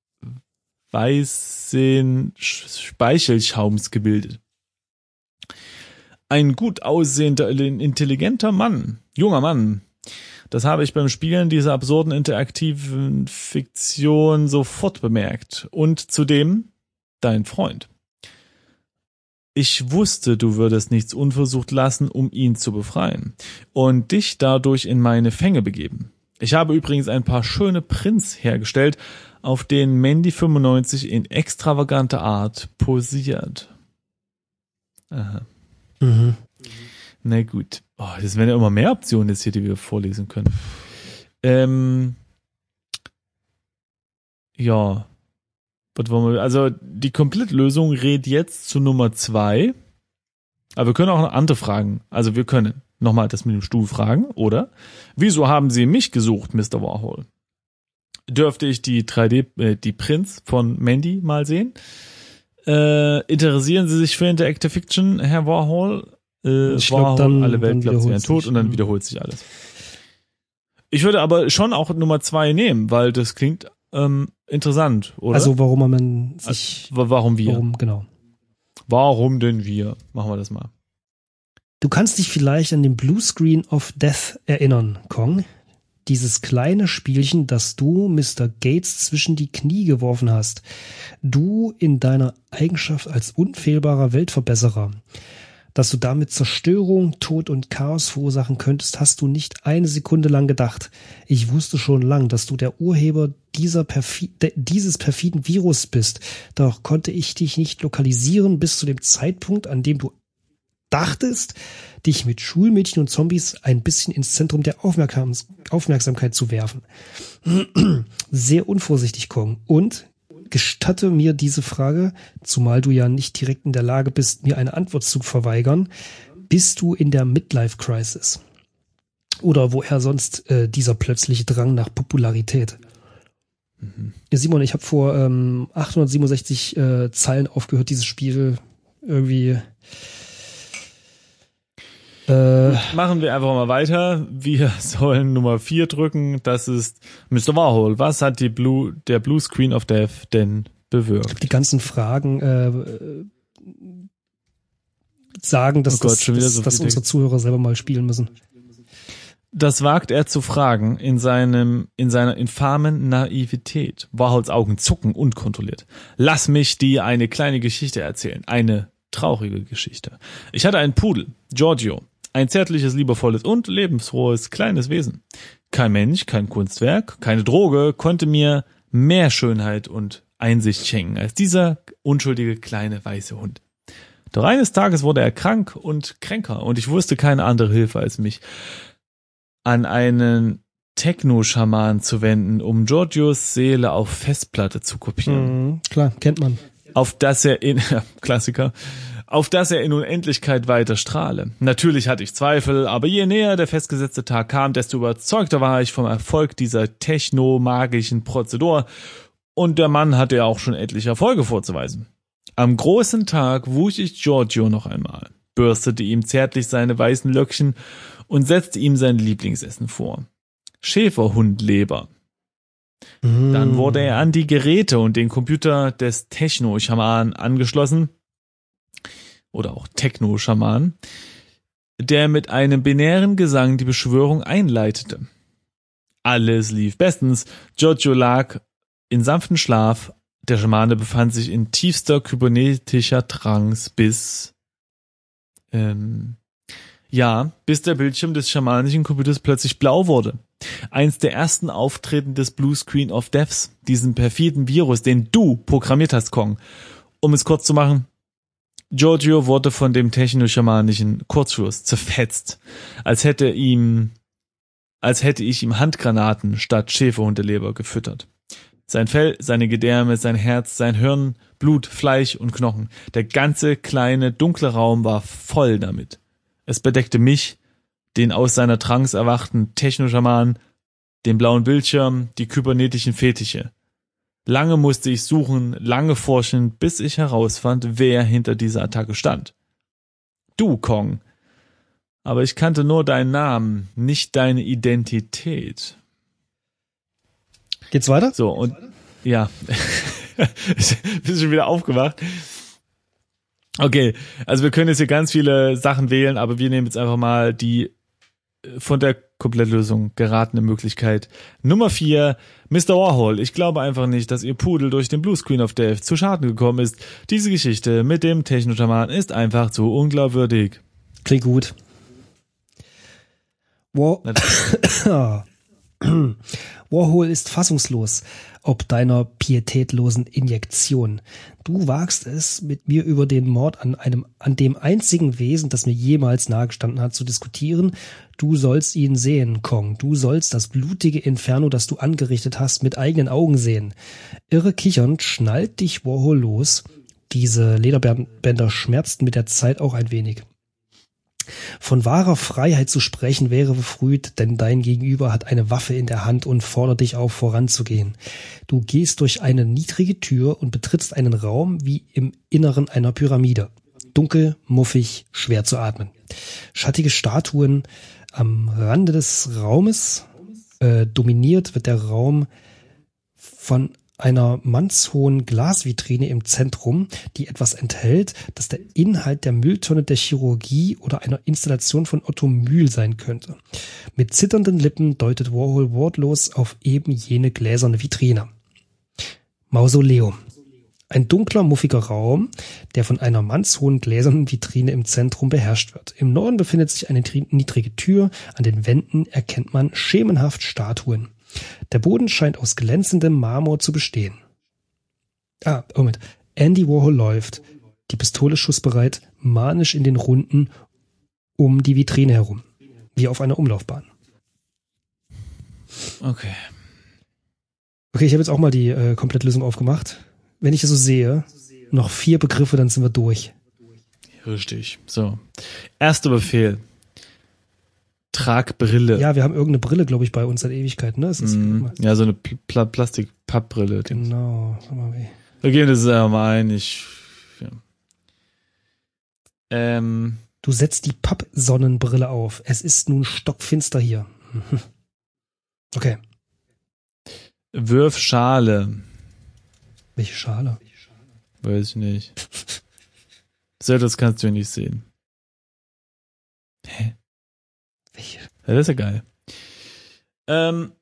weißen Sch- Speichelschaums gebildet. Ein gut aussehender, intelligenter Mann, junger Mann. Das habe ich beim Spielen dieser absurden interaktiven Fiktion sofort bemerkt. Und zudem dein Freund. Ich wusste, du würdest nichts unversucht lassen, um ihn zu befreien und dich dadurch in meine Fänge begeben. Ich habe übrigens ein paar schöne Prints hergestellt, auf denen Mandy 95 in extravaganter Art posiert. Aha. Mhm. Na gut. Oh, das wären ja immer mehr Optionen jetzt hier, die wir vorlesen können. Ähm, ja. Was wollen wir, also die Komplettlösung rät jetzt zu Nummer zwei. Aber wir können auch noch andere fragen. Also wir können nochmal das mit dem Stuhl fragen, oder? Wieso haben Sie mich gesucht, Mr. Warhol? Dürfte ich die 3D, äh, die Prints von Mandy mal sehen? Äh, interessieren Sie sich für Interactive Fiction, Herr Warhol? Äh, Ich glaub, Warhol, dann- alle Welt glaubt, sie wären tot und dann wiederholt sich alles. Ich würde aber schon auch Nummer zwei nehmen, weil das klingt ähm, interessant, oder? Also warum man sich, W- warum wir? warum, genau. Warum denn wir? Machen wir das mal. Du kannst dich vielleicht an den Blue Screen of Death erinnern, Kong. dieses kleine Spielchen, das du Mr. Gates zwischen die Knie geworfen hast. Du in deiner Eigenschaft als unfehlbarer Weltverbesserer. Dass du damit Zerstörung, Tod und Chaos verursachen könntest, hast du nicht eine Sekunde lang gedacht. Ich wusste schon lang, dass du der Urheber dieser perfi dieses perfiden Virus bist. Doch konnte ich dich nicht lokalisieren bis zu dem Zeitpunkt, an dem du dachtest, dich mit Schulmädchen und Zombies ein bisschen ins Zentrum der Aufmerksam Aufmerksamkeit zu werfen. Sehr unvorsichtig, Kong. Und gestatte mir diese Frage, zumal du ja nicht direkt in der Lage bist, mir eine Antwort zu verweigern. Bist du in der Midlife Crisis? Oder woher sonst äh, dieser plötzliche Drang nach Popularität? Mhm. Simon, ich habe vor ähm, 867 äh, Zeilen aufgehört, dieses Spiel irgendwie äh, Machen wir einfach mal weiter. Wir sollen Nummer 4 drücken. Das ist Mr. Warhol. Was hat die Blue, der Blue Screen of Death denn bewirkt? Die ganzen Fragen äh, sagen, dass, oh Gott, das, dass, dass unsere Zuhörer selber mal spielen müssen. Das wagt er zu fragen in seinem, in seiner infamen Naivität. Warhols Augen zucken unkontrolliert. Lass mich dir eine kleine Geschichte erzählen. Eine traurige Geschichte. Ich hatte einen Pudel, Giorgio. Ein zärtliches, liebevolles und lebensfrohes kleines Wesen. Kein Mensch, kein Kunstwerk, keine Droge konnte mir mehr Schönheit und Einsicht schenken als dieser unschuldige kleine weiße Hund. Doch eines Tages wurde er krank und kränker und ich wusste keine andere Hilfe als mich an einen Techno-Schaman zu wenden, um Giorgios Seele auf Festplatte zu kopieren. Mhm, klar, kennt man. Auf das er in, ja, Klassiker, auf das er in Unendlichkeit weiter strahle. Natürlich hatte ich Zweifel, aber je näher der festgesetzte Tag kam, desto überzeugter war ich vom Erfolg dieser technomagischen Prozedur. Und der Mann hatte ja auch schon etliche Erfolge vorzuweisen. Am großen Tag wusch ich Giorgio noch einmal, bürstete ihm zärtlich seine weißen Löckchen und setzte ihm sein Lieblingsessen vor. Schäferhundleber. Mm. Dann wurde er an die Geräte und den Computer des Techno-Schaman angeschlossen oder auch Techno-Schaman, der mit einem binären Gesang die Beschwörung einleitete. Alles lief bestens. Giorgio lag in sanften Schlaf. Der Schamane befand sich in tiefster kybernetischer Trance bis, ähm, ja, bis der Bildschirm des schamanischen Computers plötzlich blau wurde. Eins der ersten Auftreten des Blue Screen of Deaths, diesen perfiden Virus, den du programmiert hast, Kong. Um es kurz zu machen, Giorgio wurde von dem techno-schamanischen Kurzschluss zerfetzt, als hätte ihm, als hätte ich ihm Handgranaten statt Schäferhundeleber gefüttert. Sein Fell, seine Gedärme, sein Herz, sein Hirn, Blut, Fleisch und Knochen. Der ganze kleine, dunkle Raum war voll damit. Es bedeckte mich, den aus seiner Trance erwachten Technoschaman, den blauen Bildschirm, die kybernetischen Fetische. Lange musste ich suchen, lange forschen, bis ich herausfand, wer hinter dieser Attacke stand. Du, Kong. Aber ich kannte nur deinen Namen, nicht deine Identität. Geht's weiter? So, und ja. Bist schon wieder aufgewacht. Okay, also wir können jetzt hier ganz viele Sachen wählen, aber wir nehmen jetzt einfach mal die von der Komplettlösung geratene Möglichkeit. Nummer vier, Mr. Warhol. Ich glaube einfach nicht, dass ihr Pudel durch den Bluescreen of Death zu Schaden gekommen ist. Diese Geschichte mit dem Technoschaman ist einfach zu unglaubwürdig. Klingt gut. War Warhol ist fassungslos ob deiner pietätlosen Injektion. Du wagst es, mit mir über den Mord an einem, an dem einzigen Wesen, das mir jemals nahegestanden hat, zu diskutieren. Du sollst ihn sehen, Kong. Du sollst das blutige Inferno, das du angerichtet hast, mit eigenen Augen sehen. Irre kichernd schnallt dich Warhol los. Diese Lederbänder schmerzten mit der Zeit auch ein wenig. Von wahrer Freiheit zu sprechen wäre verfrüht, denn dein Gegenüber hat eine Waffe in der Hand und fordert dich auf, voranzugehen. Du gehst durch eine niedrige Tür und betrittst einen Raum wie im Inneren einer Pyramide. Dunkel, muffig, schwer zu atmen. Schattige Statuen am Rande des Raumes. Äh, dominiert wird der Raum von einer mannshohen Glasvitrine im Zentrum, die etwas enthält, das der Inhalt der Mülltonne der Chirurgie oder einer Installation von Otto Mühl sein könnte. Mit zitternden Lippen deutet Warhol wortlos auf eben jene gläserne Vitrine. Mausoleum. Ein dunkler, muffiger Raum, der von einer mannshohen gläsernen Vitrine im Zentrum beherrscht wird. Im Norden befindet sich eine niedrige Tür, an den Wänden erkennt man schemenhaft Statuen. Der Boden scheint aus glänzendem Marmor zu bestehen. Ah, Moment. Andy Warhol läuft, die Pistole schussbereit, manisch in den Runden um die Vitrine herum, wie auf einer Umlaufbahn. Okay. Okay, ich habe jetzt auch mal die äh, Komplettlösung aufgemacht wenn ich das so sehe, noch vier Begriffe, dann sind wir durch. Richtig. So. Erster Befehl. Trag Brille. Ja, wir haben irgendeine Brille, glaube ich, bei uns seit Ewigkeit, ne? Mm, ja, so eine Pl Plastik-Pappbrille. Genau. Wir gehen das mal ein. Ich, ja. ähm, du setzt die Pappsonnenbrille auf. Es ist nun stockfinster hier. okay. Wirf Schale. Welche Schale? Weiß ich nicht. so, das kannst du nicht sehen. Hä? Ja, das ist ja geil. Ähm,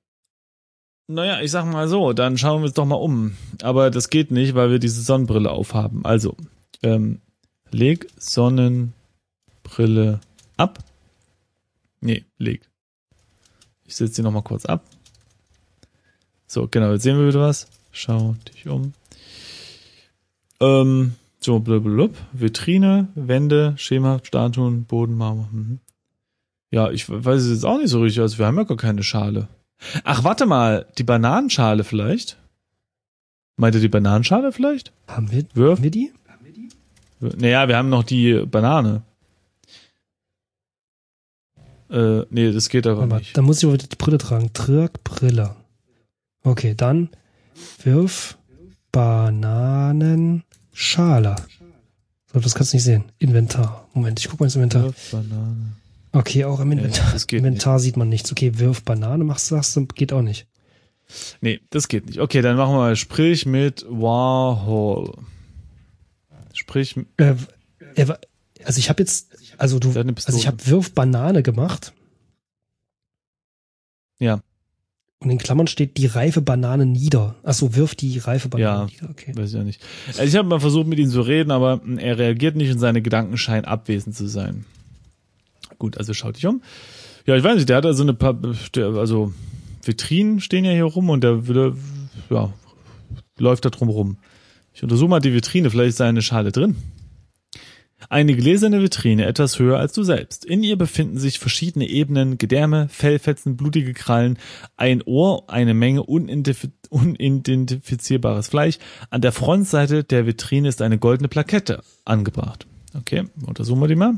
naja, ich sag mal so, dann schauen wir uns doch mal um. Aber das geht nicht, weil wir diese Sonnenbrille aufhaben. Also, ähm, leg Sonnenbrille ab. Nee, leg. Ich setze sie nochmal kurz ab. So, genau, jetzt sehen wir wieder was. Schau dich um. Ähm, so, blablabla. Vitrine, Wände, Schema, Statuen, Boden, Marmor. Mhm. Ja, ich weiß es jetzt auch nicht so richtig. Also wir haben ja gar keine Schale. Ach, warte mal. Die Bananenschale vielleicht? Meint ihr die Bananenschale vielleicht? Haben wir, Wirf? haben wir die? Naja, wir haben noch die Banane. Äh, nee, das geht aber, aber nicht. Dann muss ich aber die Brille tragen. Trag Brille. Okay, dann wirf Bananenschale. So, das kannst du nicht sehen. Inventar. Moment, ich guck mal ins Inventar. Wirf Banane. Okay, auch im Inventar. Ja, Inventar sieht man nichts. Okay, wirf Banane, machst sagst du, geht auch nicht. Nee, das geht nicht. Okay, dann machen wir mal, sprich mit Warhol. Sprich. Äh, also ich habe jetzt, also du, also ich habe Wirf Banane gemacht. Ja. Und in Klammern steht die reife Banane nieder. Achso, wirft die reife Banane ja, nieder. Okay. Weiß ich ja nicht. Also ich habe mal versucht, mit ihm zu reden, aber er reagiert nicht und seine Gedanken scheinen abwesend zu sein. Gut, also schaut dich um. Ja, ich weiß nicht, der hat also eine paar, also Vitrinen stehen ja hier rum und der würde, ja, läuft da drum rum. Ich untersuche mal die Vitrine, vielleicht ist da eine Schale drin. Eine gläserne Vitrine etwas höher als du selbst. In ihr befinden sich verschiedene Ebenen, Gedärme, Fellfetzen, blutige Krallen, ein Ohr, eine Menge unidentifizierbares Fleisch. An der Frontseite der Vitrine ist eine goldene Plakette angebracht. Okay, untersuchen wir die mal.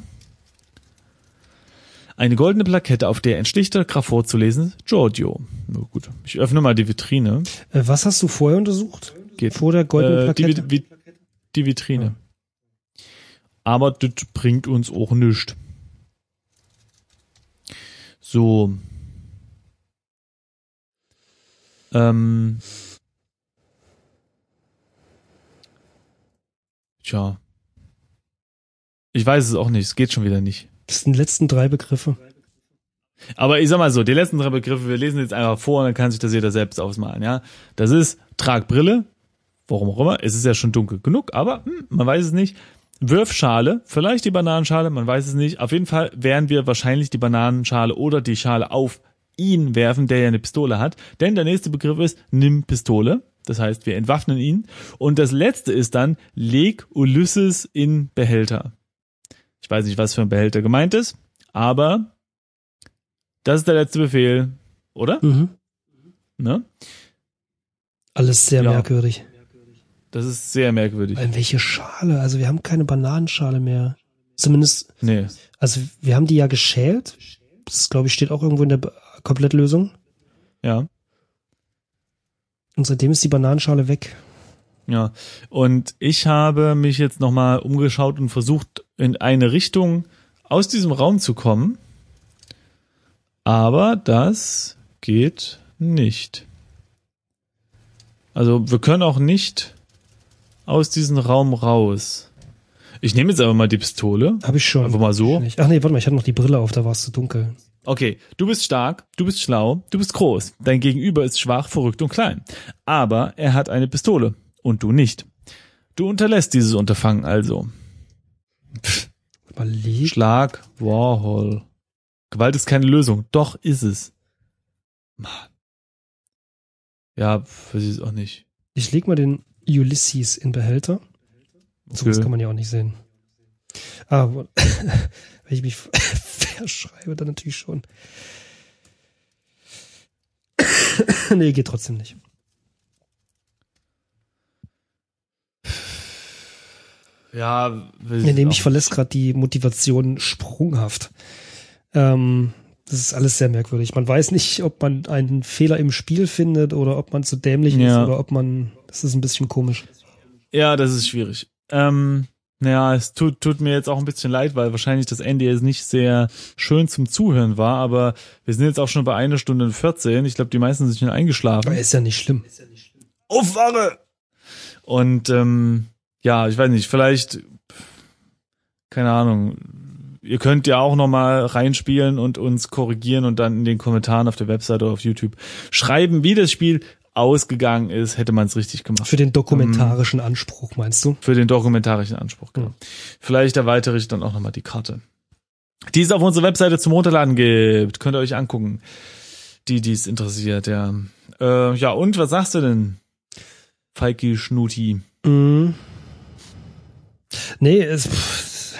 Eine goldene Plakette, auf der ein schlichter Graf vorzulesen, Giorgio. Na gut, ich öffne mal die Vitrine. Äh, was hast du vorher untersucht? Geht. Vor der goldenen Plakette? Äh, die, die, Vitrine aber das bringt uns auch nichts. So. Ähm. Tja. Ich weiß es auch nicht, es geht schon wieder nicht. Das sind die letzten drei Begriffe. Aber ich sag mal so, die letzten drei Begriffe, wir lesen jetzt einfach vor und dann kann sich das jeder selbst ausmalen, ja. Das ist Tragbrille, warum auch immer, es ist ja schon dunkel genug, aber hm, man weiß es nicht. Wirfschale, vielleicht die Bananenschale, man weiß es nicht. Auf jeden Fall werden wir wahrscheinlich die Bananenschale oder die Schale auf ihn werfen, der ja eine Pistole hat. Denn der nächste Begriff ist, nimm Pistole. Das heißt, wir entwaffnen ihn. Und das letzte ist dann, leg Ulysses in Behälter. Weiß nicht, was für ein Behälter gemeint ist, aber das ist der letzte Befehl, oder? Mhm. Ne? Alles sehr ja. merkwürdig. Das ist sehr merkwürdig. In welche Schale? Also wir haben keine Bananenschale mehr. Zumindest. Nee. Also wir haben die ja geschält. Das glaube ich steht auch irgendwo in der Komplettlösung. Ja. Und seitdem ist die Bananenschale weg. Ja. Und ich habe mich jetzt nochmal umgeschaut und versucht, in eine Richtung aus diesem Raum zu kommen. Aber das geht nicht. Also wir können auch nicht aus diesem Raum raus. Ich nehme jetzt aber mal die Pistole. Habe ich schon. Einfach mal so. Ach nee, warte mal, ich hatte noch die Brille auf, da war es zu dunkel. Okay, du bist stark, du bist schlau, du bist groß. Dein Gegenüber ist schwach, verrückt und klein. Aber er hat eine Pistole und du nicht. Du unterlässt dieses Unterfangen also. Pff, Überleg. Schlag Warhol. Gewalt ist keine Lösung. Doch ist es. Mann. Ja, weiß ich es auch nicht. Ich leg mal den Ulysses in Behälter. Okay. kann man ja auch nicht sehen. Ah, wo- wenn ich mich verschreibe, dann natürlich schon. nee, geht trotzdem nicht. Ja, weiß Nee, nee, mich verlässt gerade die Motivation sprunghaft. Ähm, das ist alles sehr merkwürdig. Man weiß nicht, ob man einen Fehler im Spiel findet oder ob man zu dämlich Ja. ist oder ob man. Das ist ein bisschen komisch. Ja, das ist schwierig. Ähm, naja, es tut, tut mir jetzt auch ein bisschen leid, weil wahrscheinlich das Ende jetzt nicht sehr schön zum Zuhören war, aber wir sind jetzt auch schon bei einer Stunde und 14. Ich glaube, die meisten sind schon eingeschlafen. Aber ist ja nicht schlimm. Aufwache! Und ähm, ja, ich weiß nicht, vielleicht, keine Ahnung, ihr könnt ja auch nochmal reinspielen und uns korrigieren und dann in den Kommentaren auf der Webseite oder auf YouTube schreiben, wie das Spiel ausgegangen ist, hätte man es richtig gemacht. Für den dokumentarischen Anspruch, meinst du? Für den dokumentarischen Anspruch, genau. Vielleicht erweitere ich dann auch nochmal die Karte. Die es auf unserer Webseite zum Runterladen gibt. Könnt ihr euch angucken. Die, die es interessiert, ja. Äh, ja, und was sagst du denn? Falki Schnuti. Mhm. Nee, es, pff,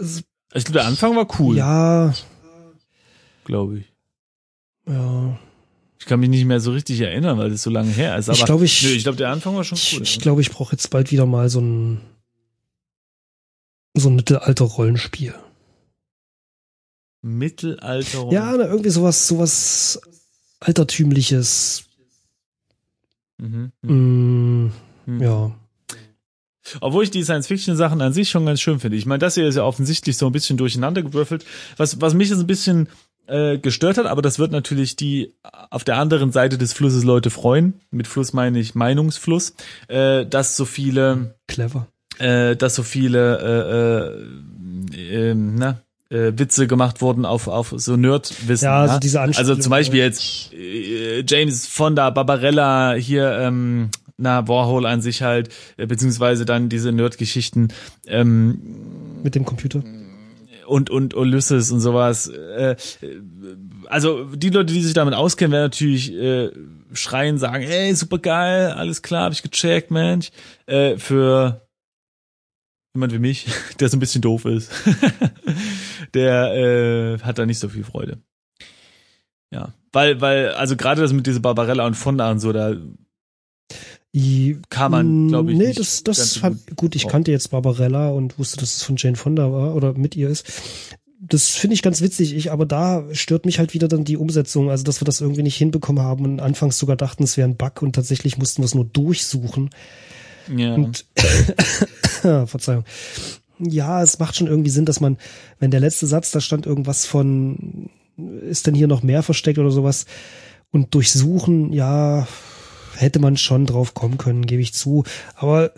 es Ich glaube, der Anfang war cool, ja, glaube ich. ja. Ich kann mich nicht mehr so richtig erinnern, weil das so lange her ist. Aber Ich glaube, ich- nö, ich glaube, der Anfang war schon cool. ich glaube, ich brauche jetzt bald wieder mal so ein so ein Mittelalter-Rollenspiel. Mittelalter. Ja, na, irgendwie sowas, sowas altertümliches. Mhm. Mm, Mhm. ja. Obwohl ich die Science-Fiction-Sachen an sich schon ganz schön finde. Ich meine, das hier ist ja offensichtlich so ein bisschen durcheinander gewürfelt. Was, was mich jetzt ein bisschen äh, gestört hat, aber das wird natürlich die auf der anderen Seite des Flusses Leute freuen. Mit Fluss meine ich Meinungsfluss, äh, dass so viele, Clever. äh, dass so viele äh, äh, ähm, na, äh, Witze gemacht wurden auf, auf so Nerd-Wissen. Ja, also diese Also Anspielung, zum Beispiel jetzt äh, James Fonda, Barbarella, hier, ähm, na, Warhol an sich halt, äh, beziehungsweise dann diese Nerd-Geschichten ähm, Mit dem Computer. und, und Ulysses und sowas. Äh, äh, also die Leute, die sich damit auskennen, werden natürlich äh, schreien, sagen, ey, super geil, alles klar, hab ich gecheckt, Mensch. Äh, für jemand wie mich, der so ein bisschen doof ist, der äh, hat da nicht so viel Freude. Ja, weil, weil, also gerade das mit dieser Barbarella und Fonda und so, da I, Kann man, Mm, glaub ich, Nee, nicht das, das hat, gut. gut, ich kannte jetzt Barbarella und wusste, dass es von Jane Fonda war oder mit ihr ist. Das finde ich ganz witzig, ich, aber da stört mich halt wieder dann die Umsetzung, also dass wir das irgendwie nicht hinbekommen haben und anfangs sogar dachten, es wäre ein Bug und tatsächlich mussten wir es nur durchsuchen. ja, Und Verzeihung. Ja, es macht schon irgendwie Sinn, dass man, wenn der letzte Satz, da stand irgendwas von, ist denn hier noch mehr versteckt oder sowas, und durchsuchen, ja, hätte man schon drauf kommen können, gebe ich zu. Aber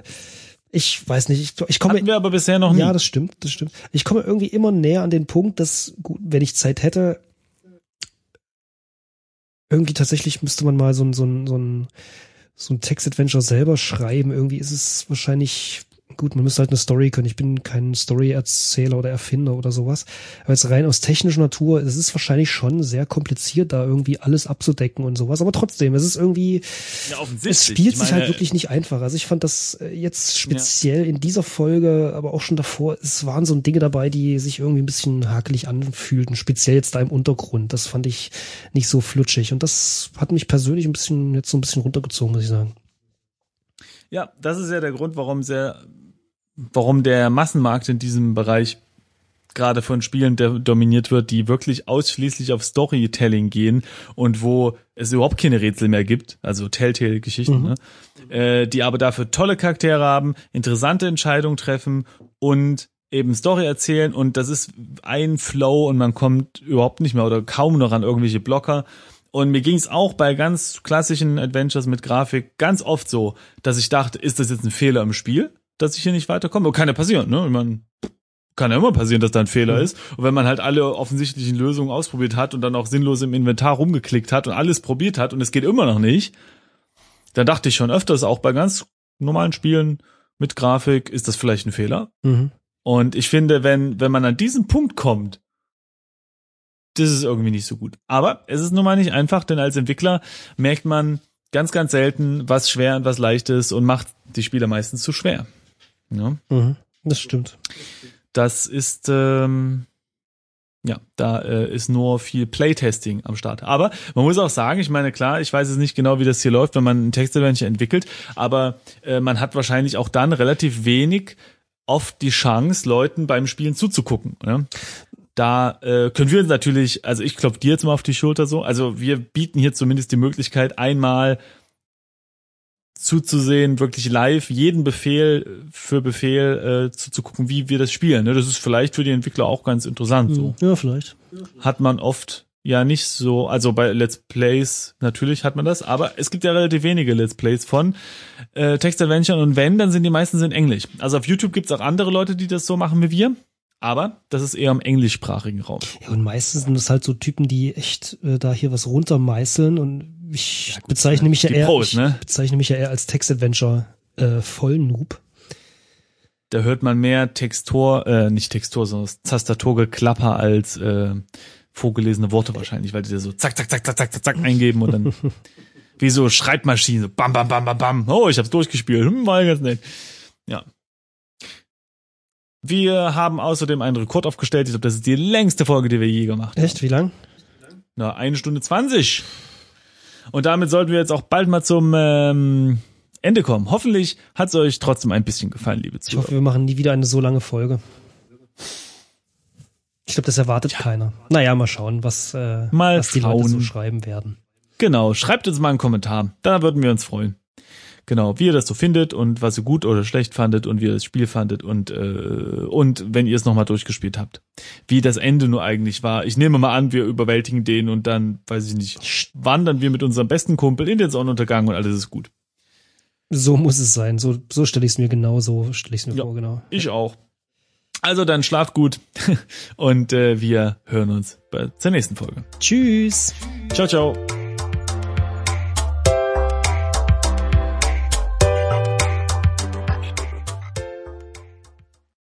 ich weiß nicht, ich, ich komme. hatten wir aber bisher noch nie. Ja, das stimmt, das stimmt. Ich komme irgendwie immer näher an den Punkt, dass, gut, wenn ich Zeit hätte, irgendwie tatsächlich müsste man mal so ein, so ein, so ein, so ein Text-Adventure selber schreiben. Irgendwie ist es wahrscheinlich, gut, man müsste halt eine Story können. Ich bin kein Story-Erzähler oder Erfinder oder sowas. Aber jetzt rein aus technischer Natur, es ist wahrscheinlich schon sehr kompliziert, da irgendwie alles abzudecken und sowas. Aber trotzdem, es ist irgendwie, ja, es spielt Ich sich meine, halt wirklich nicht einfach. Also ich fand das äh, jetzt speziell in dieser Folge, aber auch schon davor, es waren so Dinge dabei, die sich irgendwie ein bisschen hakelig anfühlten, speziell jetzt da im Untergrund. Das fand ich nicht so flutschig und das hat mich persönlich ein bisschen jetzt so ein bisschen runtergezogen, muss ich sagen. Ja, das ist ja der Grund, warum sehr, warum der Massenmarkt in diesem Bereich gerade von Spielen der dominiert wird, die wirklich ausschließlich auf Storytelling gehen und wo es überhaupt keine Rätsel mehr gibt, also Telltale-Geschichten, Mhm. ne? äh, die aber dafür tolle Charaktere haben, interessante Entscheidungen treffen und eben Story erzählen und das ist ein Flow und man kommt überhaupt nicht mehr oder kaum noch an irgendwelche Blocker Und mir ging es auch bei ganz klassischen Adventures mit Grafik ganz oft so, dass ich dachte, ist das jetzt ein Fehler im Spiel, dass ich hier nicht weiterkomme? Kann ja passieren, ne? Ich mein, kann ja immer passieren, dass da ein Fehler mhm. ist. Und wenn man halt alle offensichtlichen Lösungen ausprobiert hat und dann auch sinnlos im Inventar rumgeklickt hat und alles probiert hat und es geht immer noch nicht, dann dachte ich schon öfters auch bei ganz normalen Spielen mit Grafik, ist das vielleicht ein Fehler? Mhm. Und ich finde, wenn, wenn man an diesen Punkt kommt, das ist irgendwie nicht so gut. Aber es ist nun mal nicht einfach, denn als Entwickler merkt man ganz, ganz selten, was schwer und was leicht ist und macht die Spieler meistens zu schwer. Ja? Mhm, das stimmt. Das ist, ähm, ja, da äh, ist nur viel Playtesting am Start. Aber man muss auch sagen, ich meine, klar, ich weiß jetzt nicht genau, wie das hier läuft, wenn man ein Textadventure entwickelt, aber äh, man hat wahrscheinlich auch dann relativ wenig oft die Chance, Leuten beim Spielen zuzugucken. Ne? Da äh, können wir uns natürlich, also ich klopfe dir jetzt mal auf die Schulter so, also wir bieten hier zumindest die Möglichkeit, einmal zuzusehen, wirklich live jeden Befehl für Befehl äh, zuzugucken, wie wir das spielen. Ne? Das ist vielleicht für die Entwickler auch ganz interessant. So. Ja, vielleicht. Hat man oft ja nicht so, also bei Let's Plays natürlich hat man das, aber es gibt ja relativ wenige Let's Plays von äh, Text Adventure und wenn, dann sind die meisten in Englisch. Also auf YouTube gibt's auch andere Leute, die das so machen wie wir. Aber das ist eher im englischsprachigen Raum. Ja, und meistens sind das halt so Typen, die echt äh, da hier was runtermeißeln und ich ja, gut, bezeichne mich ja eher, Pros, ich ne? bezeichne mich ja eher als Text-Adventure äh, Vollnoob. Da hört man mehr Textur, äh, nicht Textur, sondern Tastaturgeklapper als äh, vorgelesene Worte wahrscheinlich, weil die da so zack, zack, zack, zack, zack, zack eingeben und dann wie so Schreibmaschinen, so bam, bam, bam, bam, bam. Oh, ich hab's durchgespielt. Hm, war ganz nett. Ja. Wir haben außerdem einen Rekord aufgestellt. Ich glaube, das ist die längste Folge, die wir je gemacht haben. Echt? Wie lang? Na, eine Stunde zwanzig. Und damit sollten wir jetzt auch bald mal zum ähm, Ende kommen. Hoffentlich hat es euch trotzdem ein bisschen gefallen, liebe Zuhörer. Ich hoffe, wir machen nie wieder eine so lange Folge. Ich glaube, das erwartet ja. keiner. Naja, mal schauen, was, äh, mal was die schauen. Leute so schreiben werden. Genau, schreibt uns mal einen Kommentar. Da würden wir uns freuen. Genau, wie ihr das so findet und was ihr gut oder schlecht fandet und wie ihr das Spiel fandet und äh, und wenn ihr es nochmal durchgespielt habt. Wie das Ende nur eigentlich war. Ich nehme mal an, wir überwältigen den und dann, weiß ich nicht, wandern wir mit unserem besten Kumpel in den Sonnenuntergang und alles ist gut. So muss es sein. So, so stelle ich es mir genau, so stelle ich es mir ja, vor, genau. Ich auch. Also dann schlaft gut und äh, wir hören uns bei zur nächsten Folge. Tschüss. Ciao, ciao.